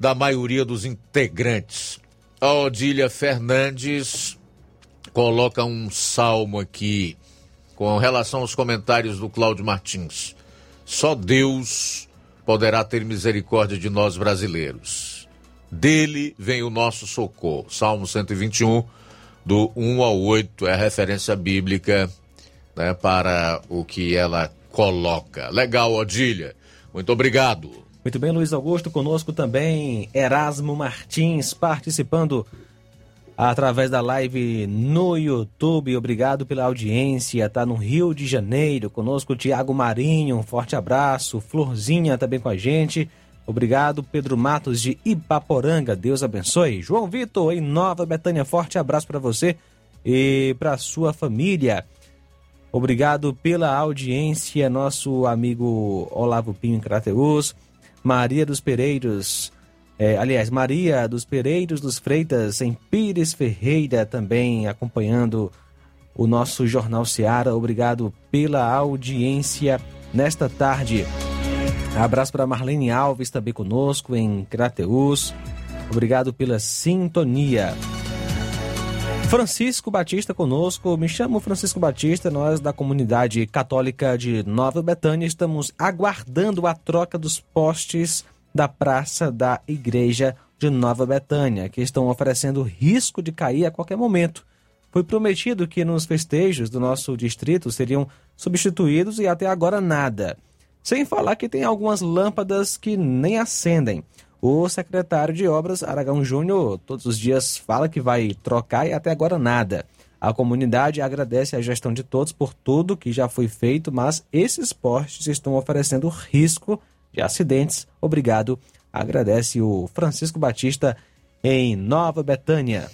da maioria dos integrantes. A Odília Fernandes coloca um salmo aqui com relação aos comentários do Cláudio Martins. Só Deus poderá ter misericórdia de nós brasileiros dele vem o nosso socorro. Salmo 121, do 1 ao 8, é a referência bíblica né, para o que ela coloca. Legal, Odília. Muito obrigado. Muito bem, Luiz Augusto. Conosco também Erasmo Martins, participando através da live no YouTube. Obrigado pela audiência. Está no Rio de Janeiro. Conosco Tiago Marinho. Um forte abraço. Florzinha também com a gente. Obrigado, Pedro Matos de Ipaporanga. Deus abençoe. João Vitor, em Nova Betânia, forte abraço para você e para sua família. Obrigado pela audiência, nosso amigo Olavo Pinho em Crateus, Maria dos Pereiros, é, aliás, Maria dos Pereiros dos Freitas em Pires Ferreira também acompanhando o nosso Jornal Seara. Obrigado pela audiência nesta tarde. Abraço para Marlene Alves, também conosco em Crateus. Obrigado pela sintonia. Francisco Batista conosco. Me chamo Francisco Batista. Nós, da comunidade católica de Nova Betânia, estamos aguardando a troca dos postes da praça da igreja de Nova Betânia, que estão oferecendo risco de cair a qualquer momento. Foi prometido que nos festejos do nosso distrito seriam substituídos e até agora nada. Sem falar que tem algumas lâmpadas que nem acendem. O secretário de Obras, Aragão Júnior, todos os dias fala que vai trocar e até agora nada. A comunidade agradece a gestão de todos por tudo que já foi feito, mas esses postes estão oferecendo risco de acidentes. Obrigado. Agradece o Francisco Batista em Nova Betânia.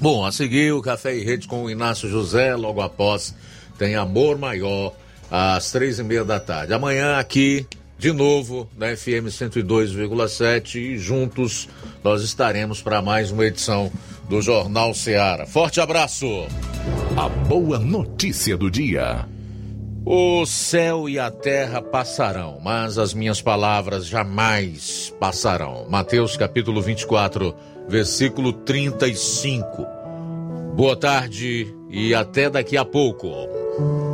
Bom, a seguir o Café e Rede com o Inácio José, logo após tem Amor Maior às três e meia da tarde. Amanhã aqui, de novo, na FM 102,7 e juntos nós estaremos para mais uma edição do Jornal Seara. Forte abraço! A boa notícia do dia. O céu e a terra passarão, mas as minhas palavras jamais passarão. Mateus capítulo 24, versículo 35. Boa tarde e até daqui a pouco.